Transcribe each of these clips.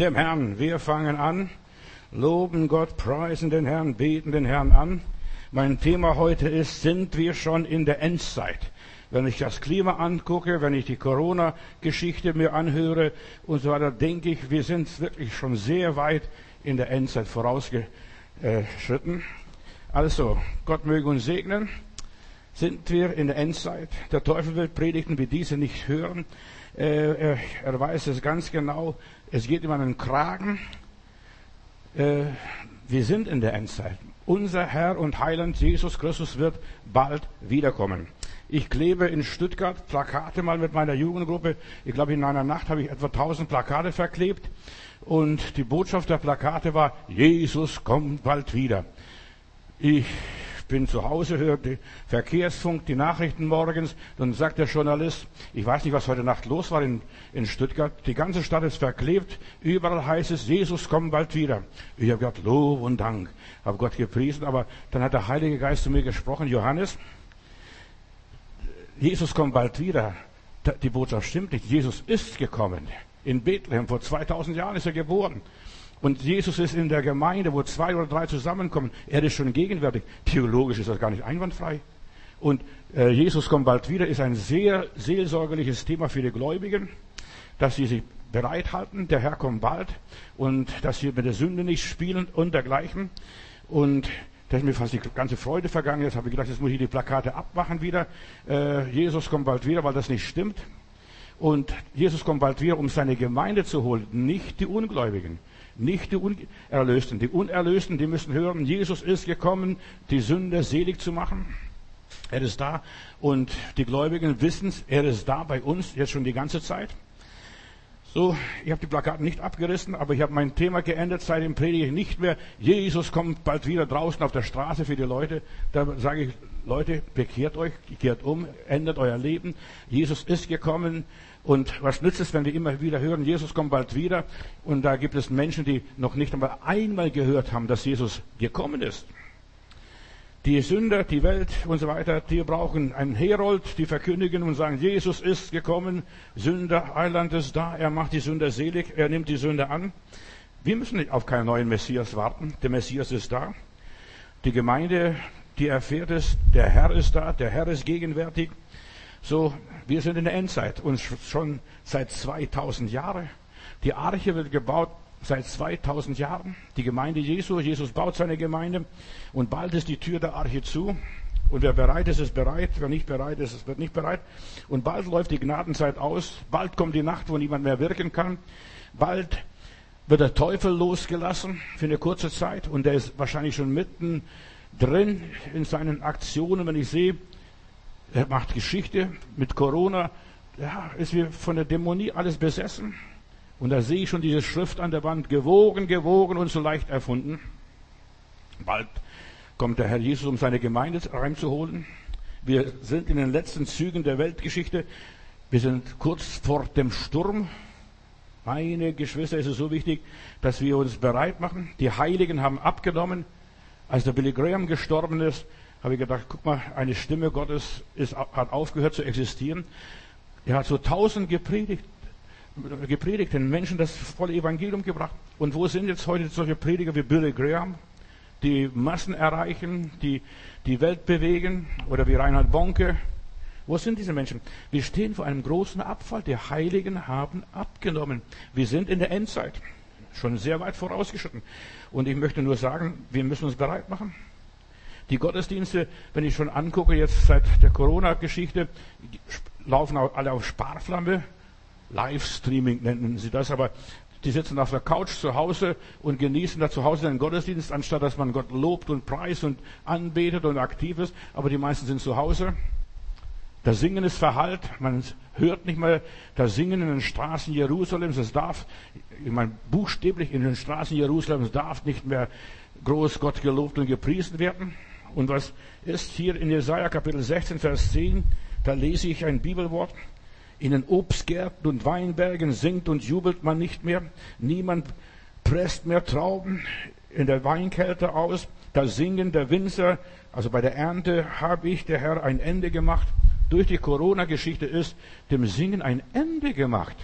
dem Herrn. Wir fangen an, loben Gott, preisen den Herrn, beten den Herrn an. Mein Thema heute ist, sind wir schon in der Endzeit? Wenn ich das Klima angucke, wenn ich die Corona-Geschichte mir anhöre und so weiter, denke ich, wir sind wirklich schon sehr weit in der Endzeit vorausgeschritten. Also, Gott möge uns segnen. Sind wir in der Endzeit? Der Teufel will Predigten wie diese nicht hören. Er, er weiß es ganz genau. Es geht ihm an den Kragen. Äh, wir sind in der Endzeit. Unser Herr und Heiland Jesus Christus wird bald wiederkommen. Ich klebe in Stuttgart Plakate mal mit meiner Jugendgruppe. Ich glaube, in einer Nacht habe ich etwa 1000 Plakate verklebt. Und die Botschaft der Plakate war, Jesus kommt bald wieder. Ich bin zu Hause, höre die Verkehrsfunk, die Nachrichten morgens, dann sagt der Journalist, ich weiß nicht, was heute Nacht los war in, in Stuttgart, die ganze Stadt ist verklebt, überall heißt es, Jesus kommt bald wieder. Ich habe gesagt, Lob und Dank, habe Gott gepriesen, aber dann hat der Heilige Geist zu mir gesprochen, Johannes, Jesus kommt bald wieder. Die Botschaft stimmt nicht, Jesus ist gekommen. In Bethlehem, vor 2000 Jahren ist er geboren. Und Jesus ist in der Gemeinde, wo zwei oder drei zusammenkommen. Er ist schon gegenwärtig. Theologisch ist das gar nicht einwandfrei. Und äh, Jesus kommt bald wieder, ist ein sehr seelsorgerliches Thema für die Gläubigen, dass sie sich bereithalten. Der Herr kommt bald und dass sie mit der Sünde nicht spielen und dergleichen. Und da ist mir fast die ganze Freude vergangen. Jetzt habe ich gedacht, jetzt muss ich die Plakate abmachen wieder. Äh, Jesus kommt bald wieder, weil das nicht stimmt. Und Jesus kommt bald wieder, um seine Gemeinde zu holen, nicht die Ungläubigen. Nicht die Unerlösten. Die Unerlösten, die müssen hören, Jesus ist gekommen, die Sünder selig zu machen. Er ist da. Und die Gläubigen wissen es, er ist da bei uns, jetzt schon die ganze Zeit. So, ich habe die Plakate nicht abgerissen, aber ich habe mein Thema geändert. Seitdem predige ich nicht mehr. Jesus kommt bald wieder draußen auf der Straße für die Leute. Da sage ich, Leute, bekehrt euch, kehrt um, ändert euer Leben. Jesus ist gekommen. Und was nützt es, wenn wir immer wieder hören, Jesus kommt bald wieder? Und da gibt es Menschen, die noch nicht einmal einmal gehört haben, dass Jesus gekommen ist. Die Sünder, die Welt und so weiter, die brauchen einen Herold, die verkündigen und sagen, Jesus ist gekommen, Sünder, Heiland ist da, er macht die Sünder selig, er nimmt die Sünder an. Wir müssen auf keinen neuen Messias warten, der Messias ist da. Die Gemeinde, die erfährt es, der Herr ist da, der Herr ist gegenwärtig. So, wir sind in der Endzeit und schon seit 2000 Jahren. Die Arche wird gebaut seit 2000 Jahren. Die Gemeinde Jesu, Jesus baut seine Gemeinde und bald ist die Tür der Arche zu. Und wer bereit ist, ist bereit. Wer nicht bereit ist, wird nicht bereit. Und bald läuft die Gnadenzeit aus. Bald kommt die Nacht, wo niemand mehr wirken kann. Bald wird der Teufel losgelassen für eine kurze Zeit. Und der ist wahrscheinlich schon mitten drin in seinen Aktionen. Wenn ich sehe, er macht Geschichte mit Corona. Ja, ist wie von der Dämonie alles besessen. Und da sehe ich schon diese Schrift an der Wand, gewogen, gewogen und so leicht erfunden. Bald kommt der Herr Jesus, um seine Gemeinde reinzuholen. Wir sind in den letzten Zügen der Weltgeschichte. Wir sind kurz vor dem Sturm. Meine Geschwister, ist es so wichtig, dass wir uns bereit machen. Die Heiligen haben abgenommen. Als der Billy Graham gestorben ist, habe ich gedacht, guck mal, eine Stimme Gottes ist, hat aufgehört zu existieren. Er hat so tausend gepredigt, gepredigten Menschen das volle Evangelium gebracht. Und wo sind jetzt heute solche Prediger wie Billy Graham, die Massen erreichen, die die Welt bewegen, oder wie Reinhard Bonke? Wo sind diese Menschen? Wir stehen vor einem großen Abfall. Die Heiligen haben abgenommen. Wir sind in der Endzeit. Schon sehr weit vorausgeschritten. Und ich möchte nur sagen, wir müssen uns bereit machen. Die Gottesdienste, wenn ich schon angucke, jetzt seit der Corona-Geschichte, laufen alle auf Sparflamme. Livestreaming nennen sie das, aber die sitzen auf der Couch zu Hause und genießen da zu Hause einen Gottesdienst, anstatt dass man Gott lobt und preist und anbetet und aktiv ist. Aber die meisten sind zu Hause. Das Singen ist verhallt. Man hört nicht mehr das Singen in den Straßen Jerusalems. Es darf, ich meine, buchstäblich in den Straßen Jerusalems darf nicht mehr groß Gott gelobt und gepriesen werden. Und was ist hier in Jesaja Kapitel 16, Vers 10? Da lese ich ein Bibelwort. In den Obstgärten und Weinbergen singt und jubelt man nicht mehr. Niemand presst mehr Trauben in der Weinkälte aus. Da singen der Winzer, also bei der Ernte habe ich, der Herr, ein Ende gemacht. Durch die Corona-Geschichte ist dem Singen ein Ende gemacht.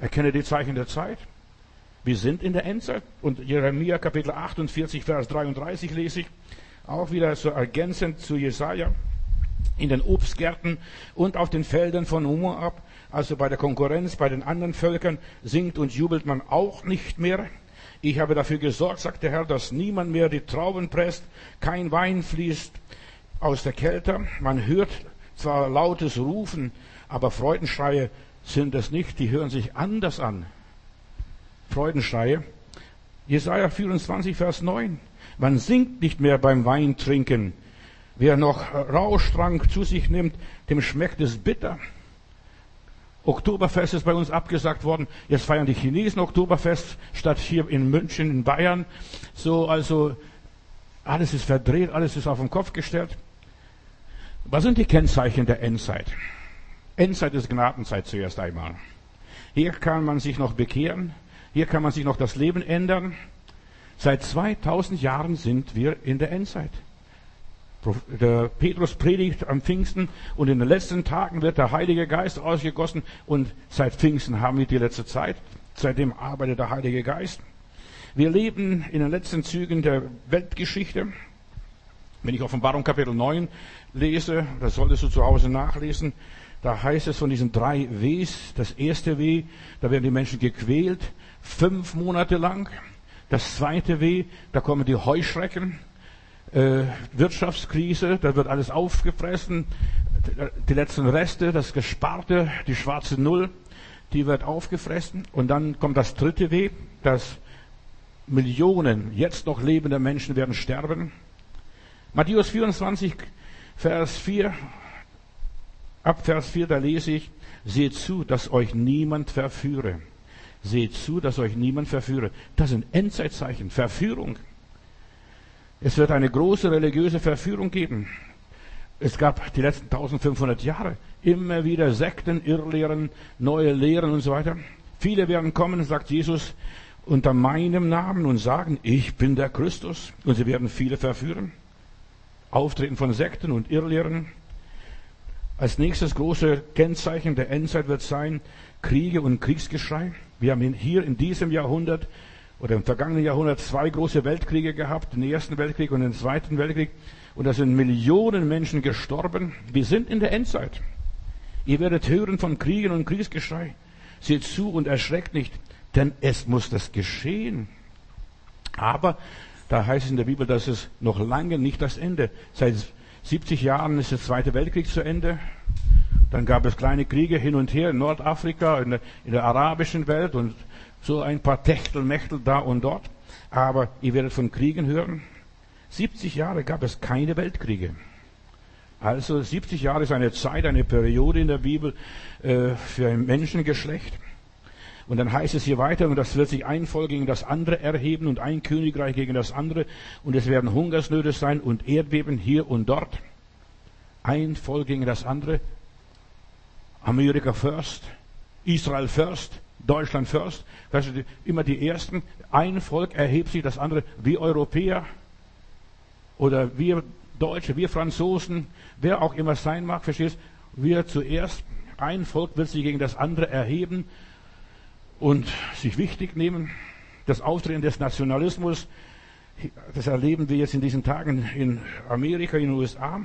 Erkenne die Zeichen der Zeit. Wir sind in der Endzeit. Und Jeremia Kapitel 48, Vers 33 lese ich. Auch wieder so ergänzend zu Jesaja. In den Obstgärten und auf den Feldern von Moab, also bei der Konkurrenz, bei den anderen Völkern, singt und jubelt man auch nicht mehr. Ich habe dafür gesorgt, sagt der Herr, dass niemand mehr die Trauben presst, kein Wein fließt aus der Kälte. Man hört zwar lautes Rufen, aber Freudenschreie sind es nicht, die hören sich anders an. Freudenschreie. Jesaja 24, Vers 9. Man singt nicht mehr beim Weintrinken. Wer noch Rauschtrank zu sich nimmt, dem schmeckt es bitter. Oktoberfest ist bei uns abgesagt worden. Jetzt feiern die Chinesen Oktoberfest statt hier in München, in Bayern. So, also, alles ist verdreht, alles ist auf den Kopf gestellt. Was sind die Kennzeichen der Endzeit? Endzeit ist Gnadenzeit zuerst einmal. Hier kann man sich noch bekehren. Hier kann man sich noch das Leben ändern. Seit 2000 Jahren sind wir in der Endzeit. Der Petrus predigt am Pfingsten und in den letzten Tagen wird der Heilige Geist ausgegossen und seit Pfingsten haben wir die letzte Zeit. Seitdem arbeitet der Heilige Geist. Wir leben in den letzten Zügen der Weltgeschichte. Wenn ich Offenbarung Kapitel 9 lese, das solltest du zu Hause nachlesen, da heißt es von diesen drei Ws, das erste W, da werden die Menschen gequält, fünf Monate lang. Das zweite W, da kommen die Heuschrecken, äh, Wirtschaftskrise, da wird alles aufgefressen, die letzten Reste, das Gesparte, die schwarze Null, die wird aufgefressen. Und dann kommt das dritte W, dass Millionen jetzt noch lebende Menschen werden sterben. Matthäus 24, Vers 4 Ab Vers 4, da lese ich, seht zu, dass euch niemand verführe. Seht zu, dass euch niemand verführe. Das sind Endzeitzeichen, Verführung. Es wird eine große religiöse Verführung geben. Es gab die letzten 1500 Jahre immer wieder Sekten, Irrlehren, neue Lehren und so weiter. Viele werden kommen, sagt Jesus, unter meinem Namen und sagen, ich bin der Christus. Und sie werden viele verführen. Auftreten von Sekten und Irrlehren. Als nächstes große Kennzeichen der Endzeit wird sein Kriege und Kriegsgeschrei. Wir haben hier in diesem Jahrhundert oder im vergangenen Jahrhundert zwei große Weltkriege gehabt, den ersten Weltkrieg und den zweiten Weltkrieg. Und da sind Millionen Menschen gestorben. Wir sind in der Endzeit. Ihr werdet hören von Kriegen und Kriegsgeschrei. Seht zu und erschreckt nicht, denn es muss das geschehen. Aber da heißt es in der Bibel, dass es noch lange nicht das Ende. Seit 70 Jahren ist der Zweite Weltkrieg zu Ende. Dann gab es kleine Kriege hin und her in Nordafrika, in der, in der arabischen Welt und so ein paar Techtelmechtel da und dort. Aber ihr werdet von Kriegen hören. 70 Jahre gab es keine Weltkriege. Also 70 Jahre ist eine Zeit, eine Periode in der Bibel äh, für ein Menschengeschlecht. Und dann heißt es hier weiter, und das wird sich ein Volk gegen das andere erheben und ein Königreich gegen das andere. Und es werden Hungersnöte sein und Erdbeben hier und dort. Ein Volk gegen das andere. Amerika first, Israel first, Deutschland first. Weißt du, immer die Ersten. Ein Volk erhebt sich, das andere. Wir Europäer oder wir Deutsche, wir Franzosen, wer auch immer sein mag, verstehst? Wir zuerst. Ein Volk wird sich gegen das andere erheben und sich wichtig nehmen. Das Auftreten des Nationalismus, das erleben wir jetzt in diesen Tagen in Amerika, in den USA.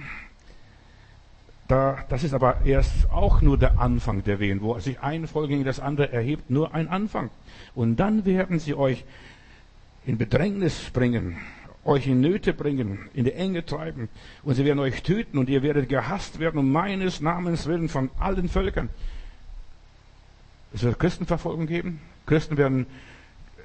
Da, das ist aber erst auch nur der Anfang der Wehen, wo sich ein Volk gegen das andere erhebt, nur ein Anfang. Und dann werden sie euch in Bedrängnis bringen, euch in Nöte bringen, in die Enge treiben. Und sie werden euch töten und ihr werdet gehasst werden um meines Namens willen von allen Völkern. Es wird Christenverfolgung geben. Christen werden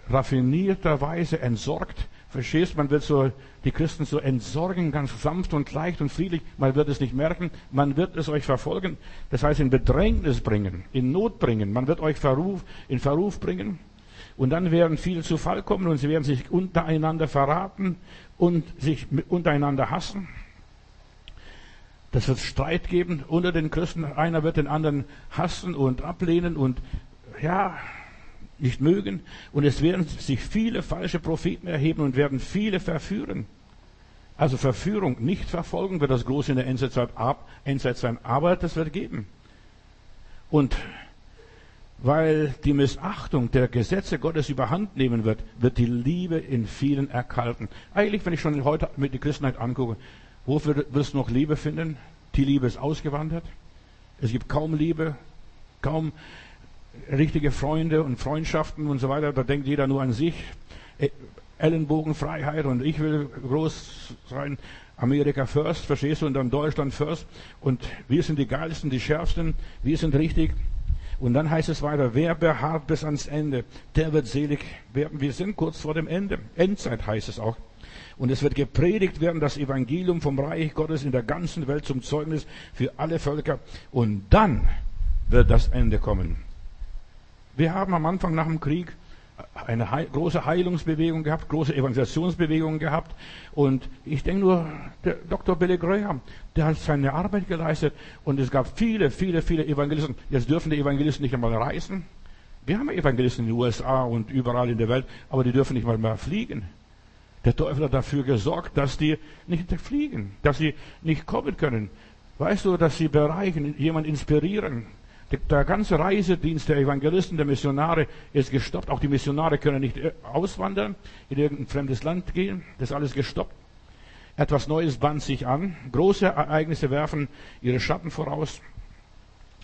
raffinierterweise entsorgt. Verstehst, man wird so, die Christen so entsorgen, ganz sanft und leicht und friedlich. Man wird es nicht merken. Man wird es euch verfolgen. Das heißt, in Bedrängnis bringen, in Not bringen. Man wird euch Verruf, in Verruf bringen. Und dann werden viele zu Fall kommen und sie werden sich untereinander verraten und sich untereinander hassen. Das wird Streit geben unter den Christen. Einer wird den anderen hassen und ablehnen und ja, nicht mögen. Und es werden sich viele falsche Propheten erheben und werden viele verführen. Also Verführung, nicht Verfolgung wird das große in der Endzeit, Endzeit sein, aber das wird geben. Und weil die Missachtung der Gesetze Gottes überhand nehmen wird, wird die Liebe in vielen erkalten. Eigentlich, wenn ich schon heute mit der Christenheit angucke, wofür wirst du noch Liebe finden? Die Liebe ist ausgewandert. Es gibt kaum Liebe, kaum richtige Freunde und Freundschaften und so weiter. Da denkt jeder nur an sich. Äh, Ellenbogenfreiheit und ich will groß sein. Amerika first, verstehst du? Und dann Deutschland first. Und wir sind die geilsten, die schärfsten. Wir sind richtig. Und dann heißt es weiter, wer beharrt bis ans Ende, der wird selig werden. Wir sind kurz vor dem Ende. Endzeit heißt es auch. Und es wird gepredigt werden, das Evangelium vom Reich Gottes in der ganzen Welt zum Zeugnis für alle Völker. Und dann wird das Ende kommen. Wir haben am Anfang nach dem Krieg eine große Heilungsbewegung gehabt, große Evangelisationsbewegung gehabt. Und ich denke nur, der Dr. Billy Graham, der hat seine Arbeit geleistet. Und es gab viele, viele, viele Evangelisten. Jetzt dürfen die Evangelisten nicht einmal reisen. Wir haben Evangelisten in den USA und überall in der Welt, aber die dürfen nicht mal mehr fliegen. Der Teufel hat dafür gesorgt, dass die nicht fliegen, dass sie nicht kommen können. Weißt du, dass sie bereichen, jemand inspirieren, der ganze Reisedienst der Evangelisten, der Missionare ist gestoppt. Auch die Missionare können nicht äh, auswandern, in irgendein fremdes Land gehen. Das ist alles gestoppt. Etwas Neues band sich an. Große Ereignisse werfen ihre Schatten voraus.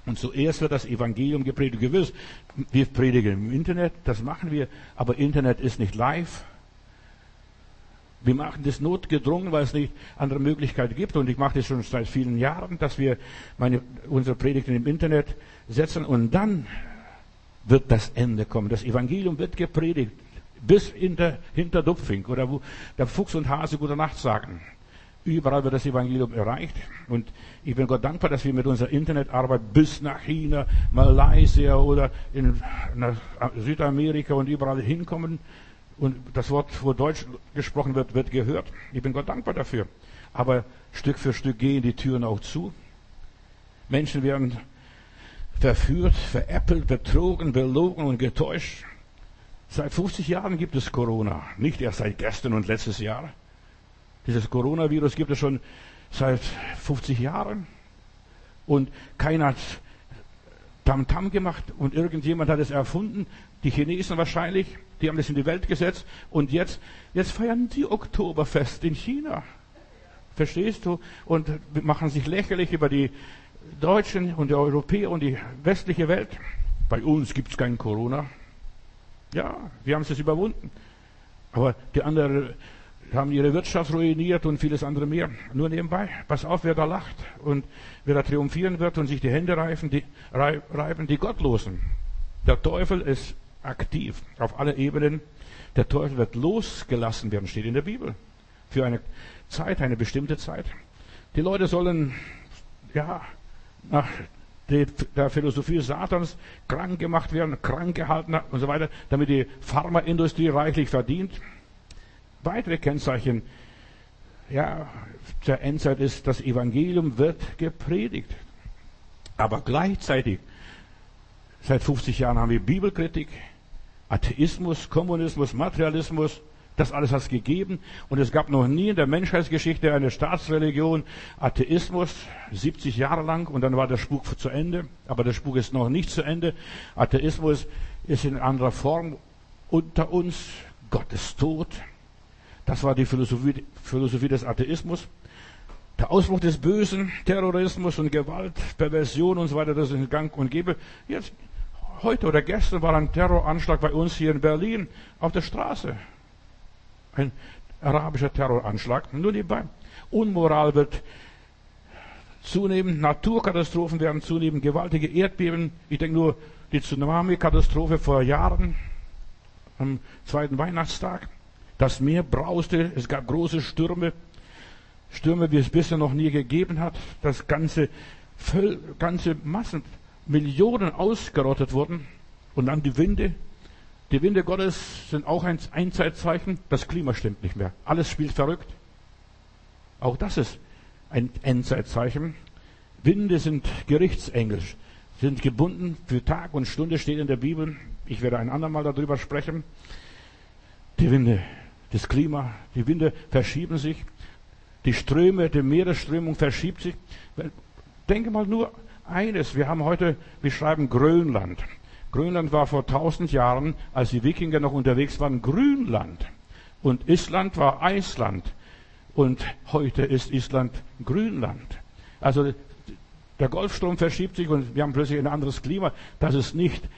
Und zuerst wird das Evangelium gepredigt. Gewiss, wir predigen im Internet, das machen wir, aber Internet ist nicht live. Wir machen das notgedrungen, weil es nicht andere Möglichkeiten gibt. Und ich mache das schon seit vielen Jahren, dass wir meine, unsere Predigten im Internet setzen. Und dann wird das Ende kommen. Das Evangelium wird gepredigt. Bis hinter, hinter Dupfing oder wo der Fuchs und Hase gute Nacht sagen. Überall wird das Evangelium erreicht. Und ich bin Gott dankbar, dass wir mit unserer Internetarbeit bis nach China, Malaysia oder in Südamerika und überall hinkommen und das Wort, wo Deutsch gesprochen wird, wird gehört. Ich bin Gott dankbar dafür. Aber Stück für Stück gehen die Türen auch zu. Menschen werden verführt, veräppelt, betrogen, belogen und getäuscht. Seit 50 Jahren gibt es Corona. Nicht erst seit gestern und letztes Jahr. Dieses Coronavirus gibt es schon seit 50 Jahren. Und keiner hat Tamtam -Tam gemacht und irgendjemand hat es erfunden. Die Chinesen wahrscheinlich. Die haben das in die Welt gesetzt und jetzt, jetzt feiern sie Oktoberfest in China. Verstehst du? Und machen sich lächerlich über die Deutschen und die Europäer und die westliche Welt. Bei uns gibt es kein Corona. Ja, wir haben es überwunden. Aber die anderen haben ihre Wirtschaft ruiniert und vieles andere mehr. Nur nebenbei. Pass auf, wer da lacht und wer da triumphieren wird und sich die Hände reiben, die, reiben, die Gottlosen. Der Teufel ist aktiv auf alle Ebenen. Der Teufel wird losgelassen werden, steht in der Bibel. Für eine Zeit, eine bestimmte Zeit. Die Leute sollen, ja, nach der Philosophie Satans krank gemacht werden, krank gehalten und so weiter, damit die Pharmaindustrie reichlich verdient. Weitere Kennzeichen ja, der Endzeit ist, das Evangelium wird gepredigt. Aber gleichzeitig, seit 50 Jahren haben wir Bibelkritik, Atheismus, Kommunismus, Materialismus, das alles hat es gegeben. Und es gab noch nie in der Menschheitsgeschichte eine Staatsreligion Atheismus, 70 Jahre lang, und dann war der Spuk zu Ende. Aber der Spuk ist noch nicht zu Ende. Atheismus ist in anderer Form unter uns. Gott ist tot. Das war die Philosophie, Philosophie des Atheismus. Der Ausbruch des Bösen, Terrorismus und Gewalt, Perversion und so weiter, das ist in Gang und Gäbe. Jetzt heute oder gestern war ein Terroranschlag bei uns hier in Berlin auf der Straße. Ein arabischer Terroranschlag. Nur nebenbei. Unmoral wird zunehmen, Naturkatastrophen werden zunehmen, gewaltige Erdbeben. Ich denke nur die Tsunami-Katastrophe vor Jahren am zweiten Weihnachtstag. Das Meer brauste, es gab große Stürme, Stürme, wie es bisher noch nie gegeben hat. Das ganze, ganze Massen Millionen ausgerottet wurden. Und dann die Winde. Die Winde Gottes sind auch ein Einzeitzeichen. Das Klima stimmt nicht mehr. Alles spielt verrückt. Auch das ist ein Endzeitzeichen. Winde sind Gerichtsengel, sind gebunden für Tag und Stunde, steht in der Bibel. Ich werde ein andermal darüber sprechen. Die Winde, das Klima, die Winde verschieben sich. Die Ströme, die Meeresströmung verschiebt sich. Denke mal nur eines, wir haben heute, wir schreiben Grönland. Grönland war vor tausend Jahren, als die Wikinger noch unterwegs waren, Grünland. Und Island war Eisland. Und heute ist Island Grünland. Also der Golfstrom verschiebt sich und wir haben plötzlich ein anderes Klima. Das ist nicht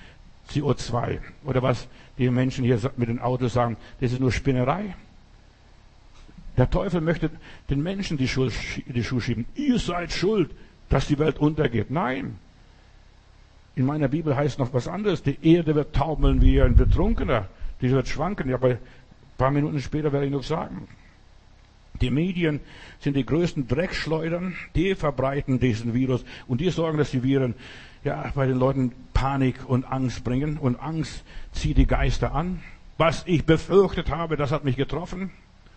CO2 oder was die Menschen hier mit den Autos sagen. Das ist nur Spinnerei. Der Teufel möchte den Menschen die, Schuld, die Schuhe schieben. Ihr seid schuld, dass die Welt untergeht. Nein. In meiner Bibel heißt noch was anderes. Die Erde wird taumeln wie ein Betrunkener. Die wird schwanken. Ja, aber ein paar Minuten später werde ich noch sagen. Die Medien sind die größten Dreckschleudern, die verbreiten diesen Virus und die sorgen, dass die Viren ja, bei den Leuten Panik und Angst bringen und Angst zieht die Geister an. Was ich befürchtet habe, das hat mich getroffen.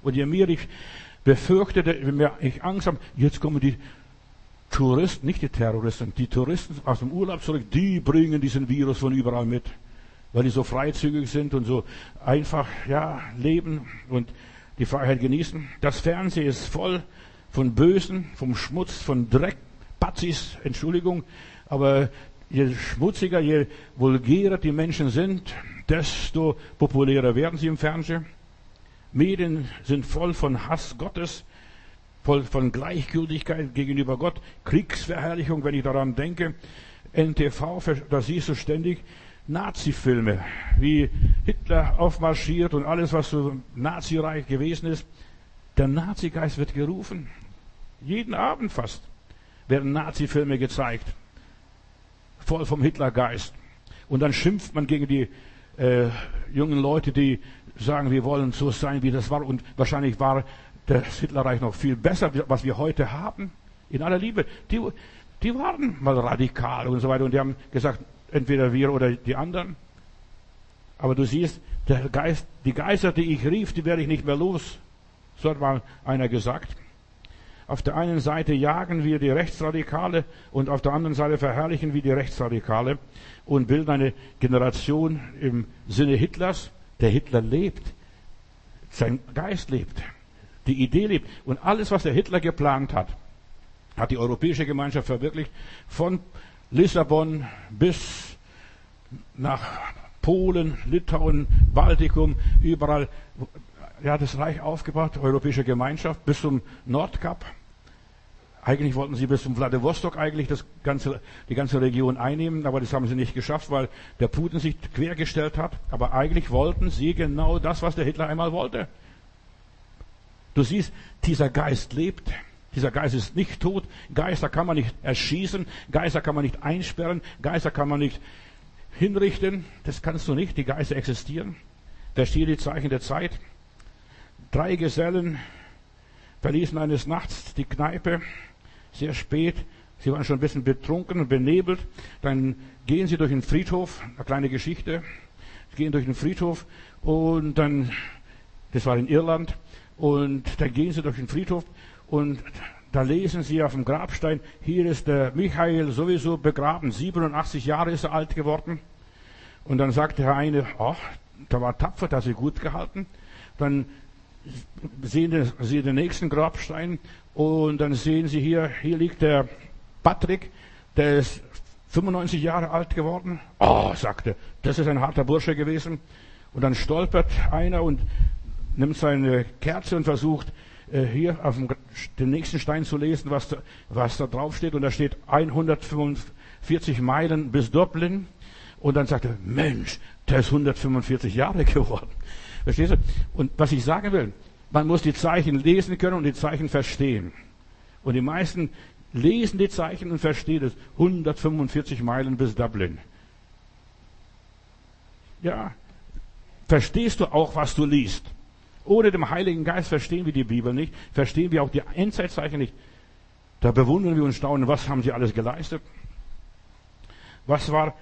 Und je mehr ich befürchtete, je mehr ich Angst habe, jetzt kommen die Touristen, nicht die Terroristen, die Touristen aus dem Urlaub zurück, die bringen diesen Virus von überall mit, weil die so freizügig sind und so einfach, ja, leben und die Freiheit genießen. Das Fernsehen ist voll von Bösen, vom Schmutz, von Dreck, Batzis, Entschuldigung, aber je schmutziger, je vulgärer die Menschen sind, desto populärer werden sie im Fernsehen. Medien sind voll von Hass Gottes, voll von Gleichgültigkeit gegenüber Gott, Kriegsverherrlichung, wenn ich daran denke. NTV, da siehst du ständig Nazi-Filme, wie Hitler aufmarschiert und alles, was so nazireich gewesen ist. Der Nazigeist wird gerufen. Jeden Abend fast werden Nazi-Filme gezeigt. Voll vom Hitlergeist. Und dann schimpft man gegen die äh, jungen Leute, die sagen, wir wollen so sein, wie das war. Und wahrscheinlich war das Hitlerreich noch viel besser, was wir heute haben. In aller Liebe. Die, die waren mal radikal und so weiter. Und die haben gesagt, entweder wir oder die anderen. Aber du siehst, der Geist, die Geister, die ich rief, die werde ich nicht mehr los. So hat mal einer gesagt. Auf der einen Seite jagen wir die Rechtsradikale und auf der anderen Seite verherrlichen wir die Rechtsradikale und bilden eine Generation im Sinne Hitlers, der Hitler lebt. Sein Geist lebt. Die Idee lebt. Und alles, was der Hitler geplant hat, hat die europäische Gemeinschaft verwirklicht. Von Lissabon bis nach Polen, Litauen, Baltikum, überall. Ja, das Reich aufgebaut, europäische Gemeinschaft, bis zum Nordkap. Eigentlich wollten sie bis zum Vladivostok eigentlich das ganze, die ganze Region einnehmen, aber das haben sie nicht geschafft, weil der Putin sich quergestellt hat. Aber eigentlich wollten sie genau das, was der Hitler einmal wollte. Du siehst, dieser Geist lebt. Dieser Geist ist nicht tot. Geister kann man nicht erschießen. Geister kann man nicht einsperren. Geister kann man nicht hinrichten. Das kannst du nicht. Die Geister existieren. Verstehe die Zeichen der Zeit. Drei Gesellen verließen eines Nachts die Kneipe sehr spät. Sie waren schon ein bisschen betrunken und benebelt. Dann gehen sie durch den Friedhof, eine kleine Geschichte. Sie gehen durch den Friedhof und dann, das war in Irland, und dann gehen sie durch den Friedhof und da lesen sie auf dem Grabstein, hier ist der Michael sowieso begraben, 87 Jahre ist er alt geworden. Und dann sagt der eine, ach, der war tapfer, der hat sich gut gehalten. Dann sehen sie den nächsten Grabstein und dann sehen Sie hier, hier liegt der Patrick, der ist 95 Jahre alt geworden. Oh, sagte, das ist ein harter Bursche gewesen. Und dann stolpert einer und nimmt seine Kerze und versucht, äh, hier auf dem, den nächsten Stein zu lesen, was da, was da drauf steht. Und da steht 145 Meilen bis Dublin. Und dann sagt er, Mensch, der ist 145 Jahre geworden. Verstehst du? Und was ich sagen will, man muss die Zeichen lesen können und die Zeichen verstehen. Und die meisten lesen die Zeichen und verstehen es. 145 Meilen bis Dublin. Ja, verstehst du auch, was du liest? Ohne dem Heiligen Geist verstehen wir die Bibel nicht, verstehen wir auch die Endzeitzeichen nicht. Da bewundern wir und staunen, was haben sie alles geleistet? Was war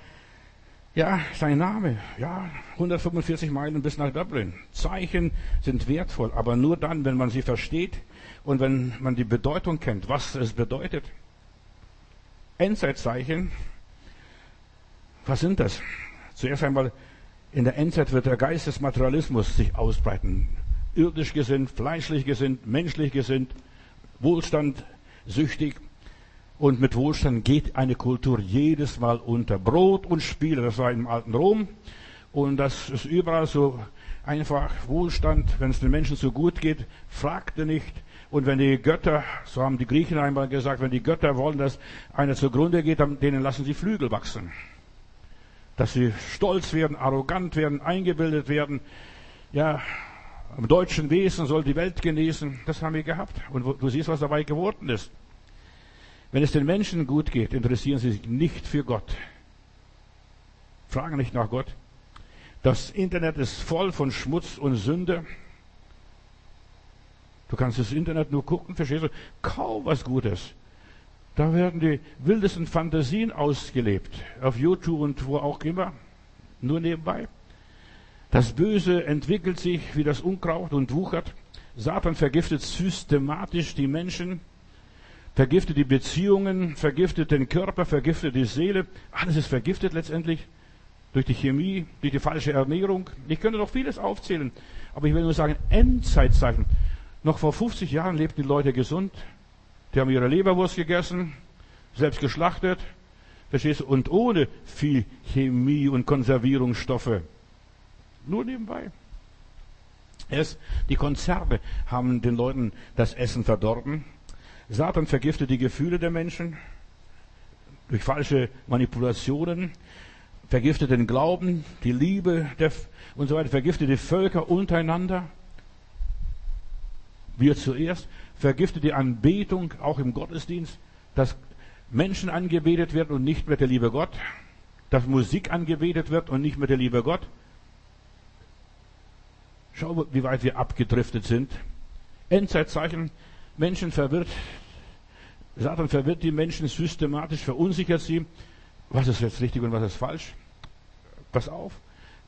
ja, sein Name. Ja, 145 Meilen bis nach Dublin. Zeichen sind wertvoll, aber nur dann, wenn man sie versteht und wenn man die Bedeutung kennt, was es bedeutet. Endzeitzeichen, was sind das? Zuerst einmal, in der Endzeit wird der Geist des Materialismus sich ausbreiten. Irdisch gesinnt, fleischlich gesinnt, menschlich gesinnt, Wohlstand, süchtig. Und mit Wohlstand geht eine Kultur jedes Mal unter. Brot und Spiele, das war im alten Rom. Und das ist überall so einfach Wohlstand. Wenn es den Menschen so gut geht, fragte nicht. Und wenn die Götter, so haben die Griechen einmal gesagt, wenn die Götter wollen, dass einer zugrunde geht, dann denen lassen sie Flügel wachsen. Dass sie stolz werden, arrogant werden, eingebildet werden. Ja, im deutschen Wesen soll die Welt genießen. Das haben wir gehabt. Und du siehst, was dabei geworden ist. Wenn es den Menschen gut geht, interessieren sie sich nicht für Gott. Fragen nicht nach Gott. Das Internet ist voll von Schmutz und Sünde. Du kannst das Internet nur gucken, verstehst du? Kaum was Gutes. Da werden die wildesten Fantasien ausgelebt. Auf YouTube und wo auch immer. Nur nebenbei. Das Böse entwickelt sich wie das Unkraut und wuchert. Satan vergiftet systematisch die Menschen vergiftet die Beziehungen, vergiftet den Körper, vergiftet die Seele. Alles ist vergiftet letztendlich durch die Chemie, durch die falsche Ernährung. Ich könnte noch vieles aufzählen, aber ich will nur sagen, Endzeitzeichen. Noch vor 50 Jahren lebten die Leute gesund. Die haben ihre Leberwurst gegessen, selbst geschlachtet, verstehst du, und ohne viel Chemie und Konservierungsstoffe. Nur nebenbei. Erst die Konzerne haben den Leuten das Essen verdorben. Satan vergiftet die Gefühle der Menschen durch falsche Manipulationen, vergiftet den Glauben, die Liebe der, und so weiter, vergiftet die Völker untereinander. Wir zuerst, vergiftet die Anbetung auch im Gottesdienst, dass Menschen angebetet werden und nicht mehr der liebe Gott, dass Musik angebetet wird und nicht mehr der liebe Gott. Schau, wie weit wir abgedriftet sind. Endzeitzeichen, Menschen verwirrt, Satan verwirrt die Menschen systematisch, verunsichert sie. Was ist jetzt richtig und was ist falsch? Pass auf.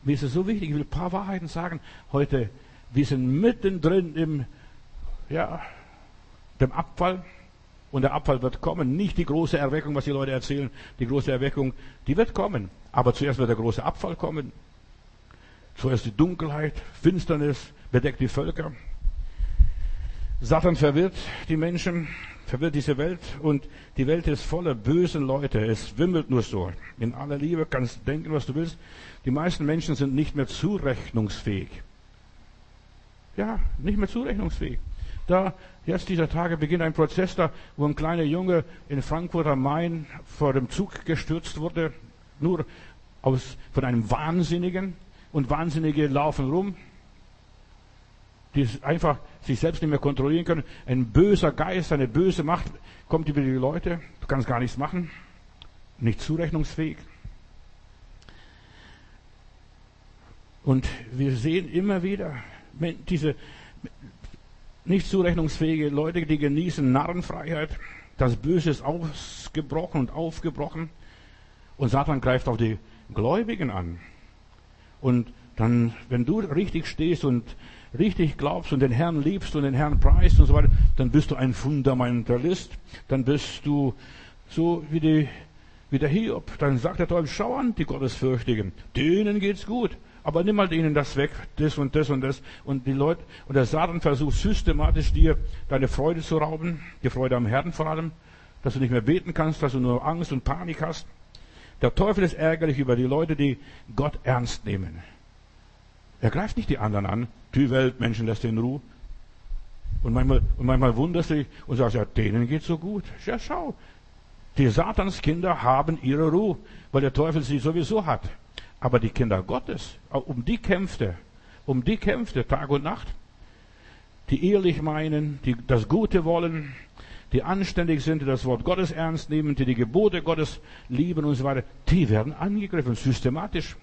Mir ist es so wichtig, ich will ein paar Wahrheiten sagen. Heute, wir sind mittendrin im, ja, dem Abfall. Und der Abfall wird kommen. Nicht die große Erweckung, was die Leute erzählen. Die große Erweckung, die wird kommen. Aber zuerst wird der große Abfall kommen. Zuerst die Dunkelheit, Finsternis bedeckt die Völker. Satan verwirrt die Menschen, verwirrt diese Welt und die Welt ist voller bösen Leute. Es wimmelt nur so. In aller Liebe kannst du denken, was du willst. Die meisten Menschen sind nicht mehr zurechnungsfähig. Ja, nicht mehr zurechnungsfähig. Da, jetzt dieser Tage beginnt ein Prozess da, wo ein kleiner Junge in Frankfurt am Main vor dem Zug gestürzt wurde, nur aus, von einem Wahnsinnigen. Und Wahnsinnige laufen rum, die einfach sich selbst nicht mehr kontrollieren können. Ein böser Geist, eine böse Macht kommt über die Leute. Du kannst gar nichts machen. Nicht zurechnungsfähig. Und wir sehen immer wieder diese nicht zurechnungsfähige Leute, die genießen Narrenfreiheit. Das Böse ist ausgebrochen und aufgebrochen. Und Satan greift auf die Gläubigen an. Und dann, wenn du richtig stehst und richtig glaubst und den Herrn liebst und den Herrn preist und so weiter, dann bist du ein Fundamentalist, dann bist du so wie, die, wie der Hiob. Dann sagt der Teufel, schau an, die Gottesfürchtigen, denen geht's gut. Aber nimm mal ihnen das weg, das und das und das. Und die Leute, und der Satan versucht systematisch dir deine Freude zu rauben, die Freude am Herrn vor allem, dass du nicht mehr beten kannst, dass du nur Angst und Panik hast. Der Teufel ist ärgerlich über die Leute, die Gott ernst nehmen. Er greift nicht die anderen an. Die Welt, Menschen lässt in Ruhe. Und manchmal, und manchmal wunderst du dich und sagst, ja, denen geht's so gut. Ja, schau. Die Satanskinder haben ihre Ruhe, weil der Teufel sie sowieso hat. Aber die Kinder Gottes, um die kämpfte, um die kämpfte Tag und Nacht. Die ehrlich meinen, die das Gute wollen, die anständig sind, die das Wort Gottes ernst nehmen, die die Gebote Gottes lieben und so weiter, die werden angegriffen, systematisch.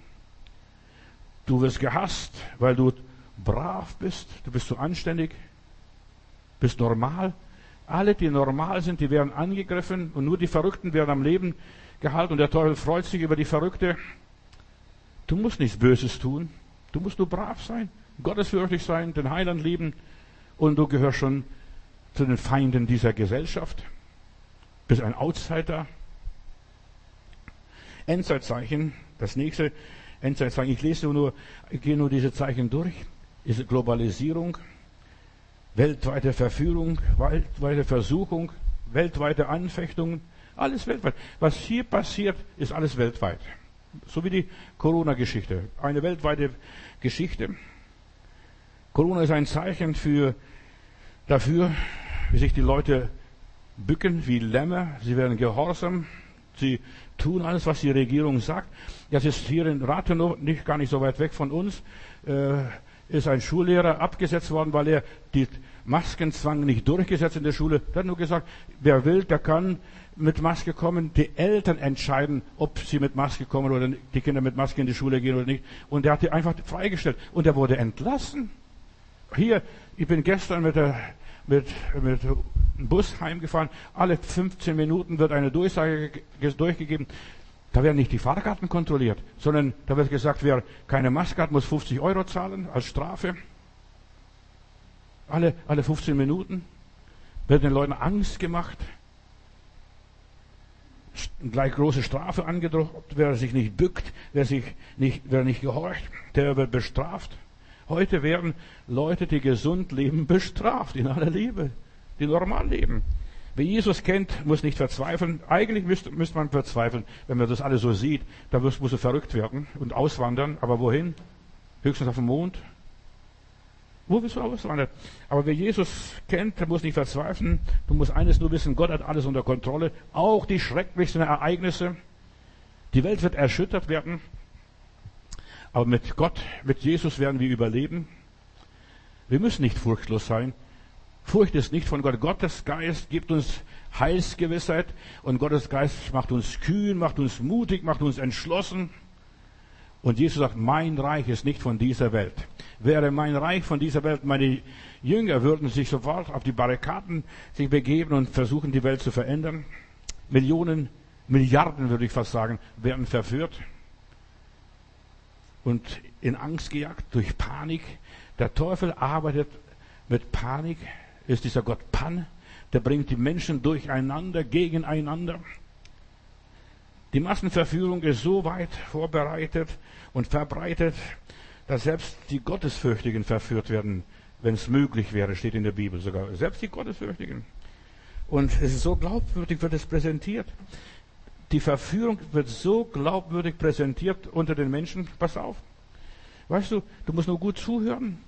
Du wirst gehasst, weil du brav bist, du bist so anständig, bist normal. Alle, die normal sind, die werden angegriffen und nur die Verrückten werden am Leben gehalten und der Teufel freut sich über die Verrückte. Du musst nichts Böses tun. Du musst nur brav sein, gottesfürchtig sein, den Heiland lieben und du gehörst schon zu den Feinden dieser Gesellschaft. Bist ein Outsider. Endzeitzeichen, das nächste. Endzeitzeichen. Ich lese nur, ich gehe nur diese Zeichen durch. Ist Globalisierung, weltweite Verführung, weltweite Versuchung, weltweite Anfechtung, Alles weltweit. Was hier passiert, ist alles weltweit. So wie die Corona-Geschichte. Eine weltweite Geschichte. Corona ist ein Zeichen für, dafür, wie sich die Leute bücken wie Lämmer. Sie werden gehorsam. Sie tun alles, was die Regierung sagt. Jetzt ist hier in Rathenow, nicht gar nicht so weit weg von uns, äh, ist ein Schullehrer abgesetzt worden, weil er die Maskenzwang nicht durchgesetzt in der Schule. Der hat nur gesagt, wer will, der kann mit Maske kommen. Die Eltern entscheiden, ob sie mit Maske kommen oder die Kinder mit Maske in die Schule gehen oder nicht. Und er hat die einfach freigestellt. Und er wurde entlassen. Hier, ich bin gestern mit der mit, mit Bus heimgefahren. Alle 15 Minuten wird eine Durchsage durchgegeben. Da werden nicht die Fahrkarten kontrolliert, sondern da wird gesagt, wer keine Maske hat, muss 50 Euro zahlen als Strafe. Alle, alle 15 Minuten wird den Leuten Angst gemacht. Gleich große Strafe angedroht. Wer sich nicht bückt, wer sich nicht, wer nicht gehorcht, der wird bestraft. Heute werden Leute, die gesund leben, bestraft in aller Liebe, die normal leben. Wer Jesus kennt, muss nicht verzweifeln. Eigentlich müsste, müsste man verzweifeln, wenn man das alles so sieht. Da muss, muss er verrückt werden und auswandern. Aber wohin? Höchstens auf den Mond. Wo willst du auswandern? Aber wer Jesus kennt, der muss nicht verzweifeln. Du musst eines nur wissen, Gott hat alles unter Kontrolle. Auch die schrecklichsten Ereignisse. Die Welt wird erschüttert werden. Aber mit Gott, mit Jesus werden wir überleben. Wir müssen nicht furchtlos sein. Furcht ist nicht von Gott. Gottes Geist gibt uns Heilsgewissheit und Gottes Geist macht uns kühn, macht uns mutig, macht uns entschlossen. Und Jesus sagt, mein Reich ist nicht von dieser Welt. Wäre mein Reich von dieser Welt, meine Jünger würden sich sofort auf die Barrikaden sich begeben und versuchen, die Welt zu verändern. Millionen, Milliarden, würde ich fast sagen, werden verführt und in Angst gejagt durch Panik. Der Teufel arbeitet mit Panik, ist dieser Gott Pan, der bringt die Menschen durcheinander, gegeneinander. Die Massenverführung ist so weit vorbereitet und verbreitet, dass selbst die Gottesfürchtigen verführt werden, wenn es möglich wäre, steht in der Bibel sogar. Selbst die Gottesfürchtigen. Und es ist so glaubwürdig, wird es präsentiert. Die Verführung wird so glaubwürdig präsentiert unter den Menschen. Pass auf. Weißt du, du musst nur gut zuhören.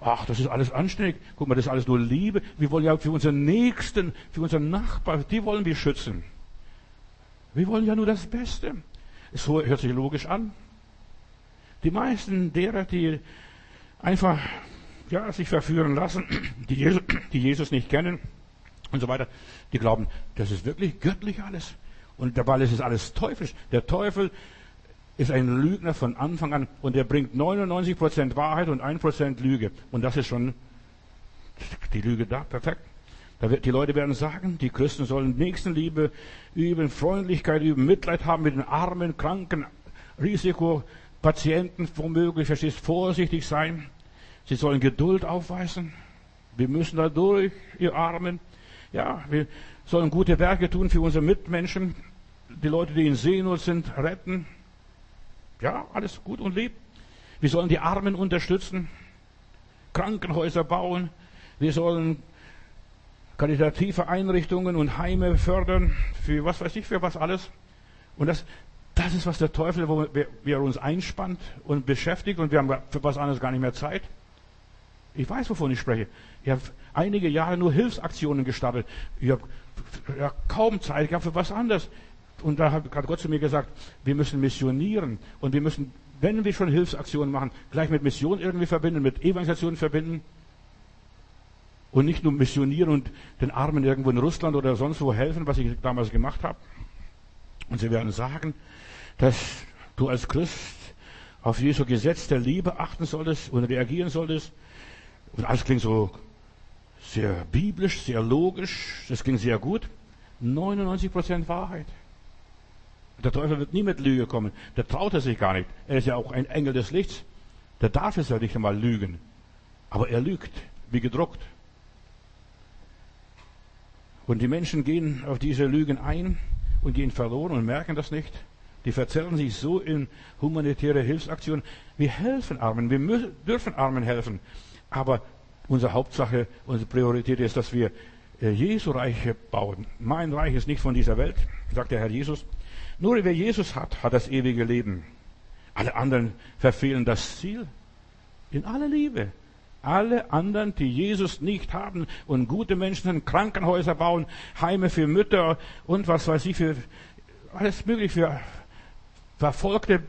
Ach, das ist alles anständig. Guck mal, das ist alles nur Liebe. Wir wollen ja für unseren Nächsten, für unseren Nachbarn, die wollen wir schützen. Wir wollen ja nur das Beste. Es hört sich logisch an. Die meisten derer, die einfach ja, sich verführen lassen, die Jesus, die Jesus nicht kennen und so weiter, die glauben, das ist wirklich göttlich alles. Und dabei ist es alles teuflisch. Der Teufel ist ein Lügner von Anfang an und er bringt 99% Wahrheit und 1% Lüge. Und das ist schon die Lüge da, perfekt. Da wird, die Leute werden sagen, die Christen sollen Nächstenliebe üben, Freundlichkeit üben, Mitleid haben mit den Armen, Kranken, Risikopatienten, womöglich, verstehst, vorsichtig sein. Sie sollen Geduld aufweisen. Wir müssen da durch, ihr Armen. Ja, wir sollen gute Werke tun für unsere Mitmenschen, die Leute, die in Seenot sind, retten. Ja, alles gut und lieb. Wir sollen die Armen unterstützen, Krankenhäuser bauen. Wir sollen karitative Einrichtungen und Heime fördern, für was weiß ich, für was alles. Und das, das ist, was der Teufel, wo wir uns einspannt und beschäftigt und wir haben für was anderes gar nicht mehr Zeit. Ich weiß, wovon ich spreche. Ich habe einige Jahre nur Hilfsaktionen gestartet. Ich habe ja, kaum Zeit gehabt für was anderes. Und da hat Gott zu mir gesagt, wir müssen missionieren und wir müssen, wenn wir schon Hilfsaktionen machen, gleich mit Mission irgendwie verbinden, mit Evangelisation verbinden. Und nicht nur missionieren und den Armen irgendwo in Russland oder sonst wo helfen, was ich damals gemacht habe. Und sie werden sagen, dass du als Christ auf Jesu Gesetz der Liebe achten solltest und reagieren solltest. Und alles klingt so sehr biblisch, sehr logisch, das ging sehr gut. 99% Wahrheit. Der Teufel wird nie mit Lüge kommen. Der traut er sich gar nicht. Er ist ja auch ein Engel des Lichts. Der darf es ja nicht einmal lügen. Aber er lügt, wie gedruckt. Und die Menschen gehen auf diese Lügen ein und gehen verloren und merken das nicht. Die verzerren sich so in humanitäre Hilfsaktionen. Wir helfen Armen, wir dürfen Armen helfen. Aber Unsere Hauptsache, unsere Priorität ist, dass wir äh, Jesu Reich bauen. Mein Reich ist nicht von dieser Welt. sagt der Herr Jesus. Nur wer Jesus hat, hat das ewige Leben. Alle anderen verfehlen das Ziel. In aller Liebe. Alle anderen, die Jesus nicht haben und gute Menschen sind, Krankenhäuser bauen, Heime für Mütter und was weiß ich, für alles möglich für Verfolgte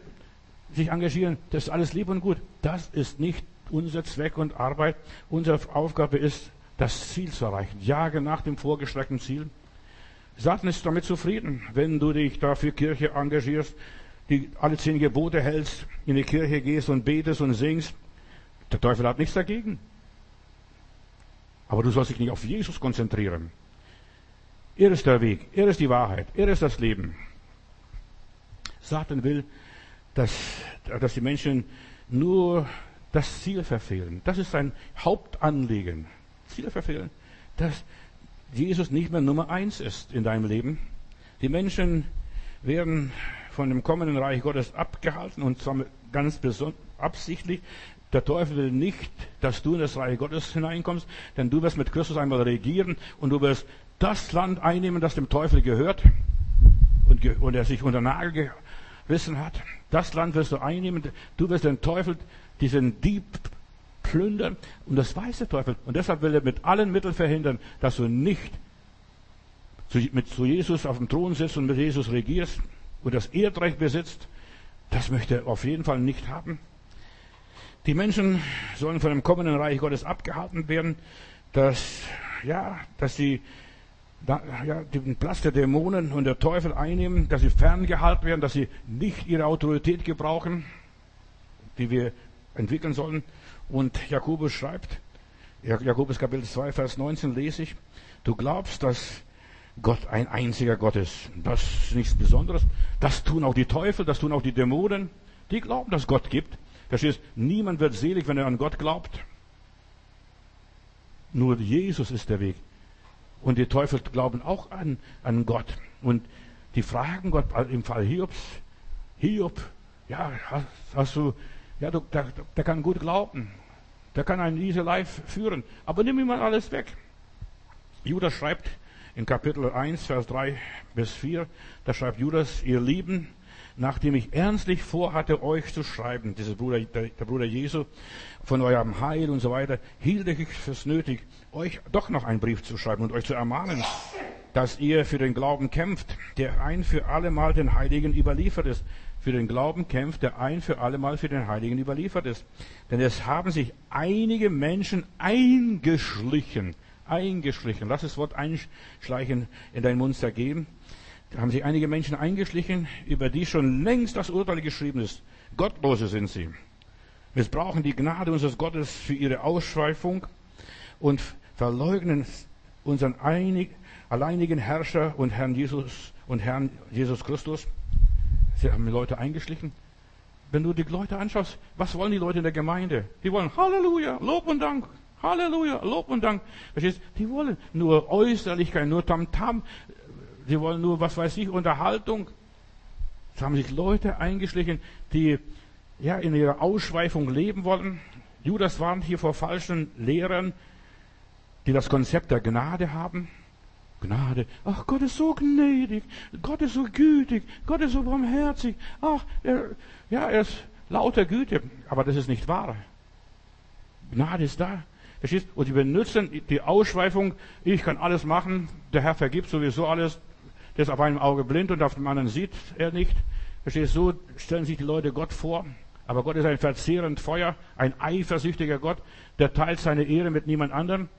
sich engagieren, das ist alles lieb und gut. Das ist nicht unser Zweck und Arbeit. Unsere Aufgabe ist, das Ziel zu erreichen. Jage nach dem vorgestreckten Ziel. Satan ist damit zufrieden, wenn du dich da für Kirche engagierst, die alle zehn Gebote hältst, in die Kirche gehst und betest und singst. Der Teufel hat nichts dagegen. Aber du sollst dich nicht auf Jesus konzentrieren. Er ist der Weg, er ist die Wahrheit, er ist das Leben. Satan will, dass, dass die Menschen nur das Ziel verfehlen. Das ist sein Hauptanliegen. Ziel verfehlen. Dass Jesus nicht mehr Nummer eins ist in deinem Leben. Die Menschen werden von dem kommenden Reich Gottes abgehalten und zwar ganz absichtlich. Der Teufel will nicht, dass du in das Reich Gottes hineinkommst, denn du wirst mit Christus einmal regieren und du wirst das Land einnehmen, das dem Teufel gehört und, und er sich unter Nagel gerissen hat. Das Land wirst du einnehmen. Du wirst den Teufel, diesen Dieb plündern. Und das weiß der Teufel. Und deshalb will er mit allen Mitteln verhindern, dass du nicht zu, mit zu Jesus auf dem Thron sitzt und mit Jesus regierst und das Erdreich besitzt. Das möchte er auf jeden Fall nicht haben. Die Menschen sollen von dem kommenden Reich Gottes abgehalten werden, dass, ja, dass sie da, ja, den Platz der Dämonen und der Teufel einnehmen, dass sie ferngehalten werden, dass sie nicht ihre Autorität gebrauchen, die wir entwickeln sollen. Und Jakobus schreibt, Jakobus Kapitel 2, Vers 19 lese ich, du glaubst, dass Gott ein einziger Gott ist. Das ist nichts Besonderes. Das tun auch die Teufel, das tun auch die Dämonen. Die glauben, dass Gott gibt. Verstehst? Niemand wird selig, wenn er an Gott glaubt. Nur Jesus ist der Weg. Und die Teufel glauben auch an, an Gott. Und die fragen Gott im Fall Hiobs, Hiob, ja, hast, hast du ja, du, der, der kann gut glauben. Der kann ein easy life führen. Aber nimm ihm mal alles weg. Judas schreibt in Kapitel 1, Vers 3 bis 4, da schreibt Judas, ihr Lieben, nachdem ich ernstlich vorhatte, euch zu schreiben, dieser Bruder, der, der Bruder Jesu, von eurem Heil und so weiter, hielt ich fürs nötig, euch doch noch einen Brief zu schreiben und euch zu ermahnen, dass ihr für den Glauben kämpft, der ein für alle Mal den Heiligen überliefert ist für den Glauben kämpft, der ein für allemal für den Heiligen überliefert ist. Denn es haben sich einige Menschen eingeschlichen, eingeschlichen, lass das Wort einschleichen in deinen Mund zergeben. Da haben sich einige Menschen eingeschlichen, über die schon längst das Urteil geschrieben ist. Gottlose sind sie. Missbrauchen die Gnade unseres Gottes für ihre Ausschweifung und verleugnen unseren einig, alleinigen Herrscher und Herrn Jesus und Herrn Jesus Christus. Sie haben Leute eingeschlichen. Wenn du die Leute anschaust, was wollen die Leute in der Gemeinde? Die wollen Halleluja, Lob und Dank. Halleluja, Lob und Dank. Verstehst? Die wollen nur Äußerlichkeit, nur Tamtam. -Tam. Die wollen nur, was weiß ich, Unterhaltung. Es haben sich Leute eingeschlichen, die ja in ihrer Ausschweifung leben wollen. Judas warnt hier vor falschen Lehrern, die das Konzept der Gnade haben. Gnade. Ach, Gott ist so gnädig. Gott ist so gütig. Gott ist so barmherzig. Ach, er, ja, er ist lauter Güte. Aber das ist nicht wahr. Gnade ist da. Verstehst? Und sie benutzen die Ausschweifung. Ich kann alles machen. Der Herr vergibt sowieso alles. Der ist auf einem Auge blind und auf dem anderen sieht er nicht. Verstehst? So stellen sich die Leute Gott vor. Aber Gott ist ein verzehrend Feuer, ein eifersüchtiger Gott, der teilt seine Ehre mit niemand anderem.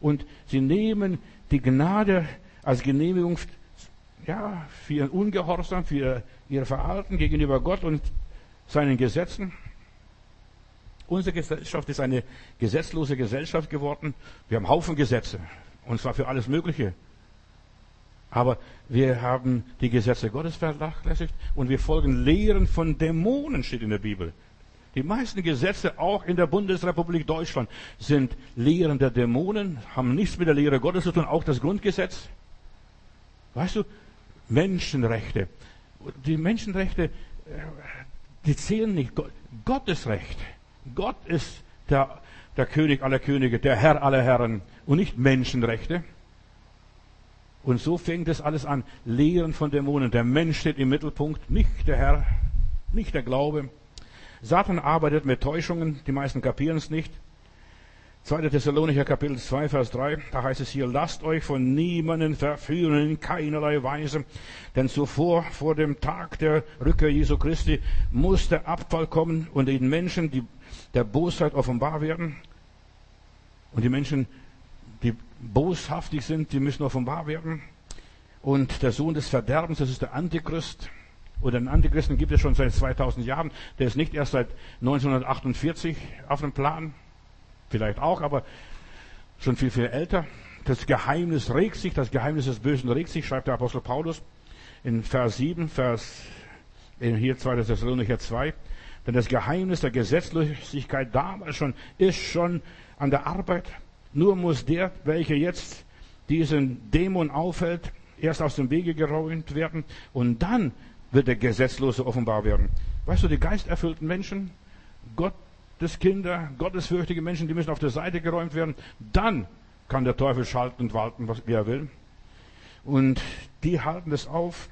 Und sie nehmen die Gnade als Genehmigung ja, für ihren Ungehorsam, für ihr Verhalten gegenüber Gott und seinen Gesetzen. Unsere Gesellschaft ist eine gesetzlose Gesellschaft geworden. Wir haben Haufen Gesetze. Und zwar für alles Mögliche. Aber wir haben die Gesetze Gottes vernachlässigt und wir folgen Lehren von Dämonen, steht in der Bibel. Die meisten Gesetze, auch in der Bundesrepublik Deutschland, sind Lehren der Dämonen, haben nichts mit der Lehre Gottes zu tun, auch das Grundgesetz. Weißt du, Menschenrechte. Die Menschenrechte, äh, die zählen nicht. Gottes Recht. Gott ist der, der König aller Könige, der Herr aller Herren und nicht Menschenrechte. Und so fängt es alles an. Lehren von Dämonen. Der Mensch steht im Mittelpunkt, nicht der Herr, nicht der Glaube. Satan arbeitet mit Täuschungen. Die meisten kapieren es nicht. 2. Thessalonicher Kapitel 2, Vers 3, da heißt es hier, lasst euch von niemanden verführen in keinerlei Weise, denn zuvor, vor dem Tag der Rückkehr Jesu Christi, muss der Abfall kommen und den Menschen die, der Bosheit offenbar werden. Und die Menschen, die boshaftig sind, die müssen offenbar werden. Und der Sohn des Verderbens, das ist der Antichrist. Und den Antichristen gibt es schon seit 2000 Jahren. Der ist nicht erst seit 1948 auf dem Plan vielleicht auch, aber schon viel, viel älter. Das Geheimnis regt sich, das Geheimnis des Bösen regt sich, schreibt der Apostel Paulus in Vers 7, Vers, hier 2. Thessalonicher 2. Denn das Geheimnis der Gesetzlosigkeit damals schon ist schon an der Arbeit. Nur muss der, welcher jetzt diesen Dämon aufhält, erst aus dem Wege geräumt werden und dann wird der Gesetzlose offenbar werden. Weißt du, die geisterfüllten Menschen, Gott Gotteskinder, gottesfürchtige Menschen, die müssen auf der Seite geräumt werden. Dann kann der Teufel schalten und walten, was er will. Und die halten das auf.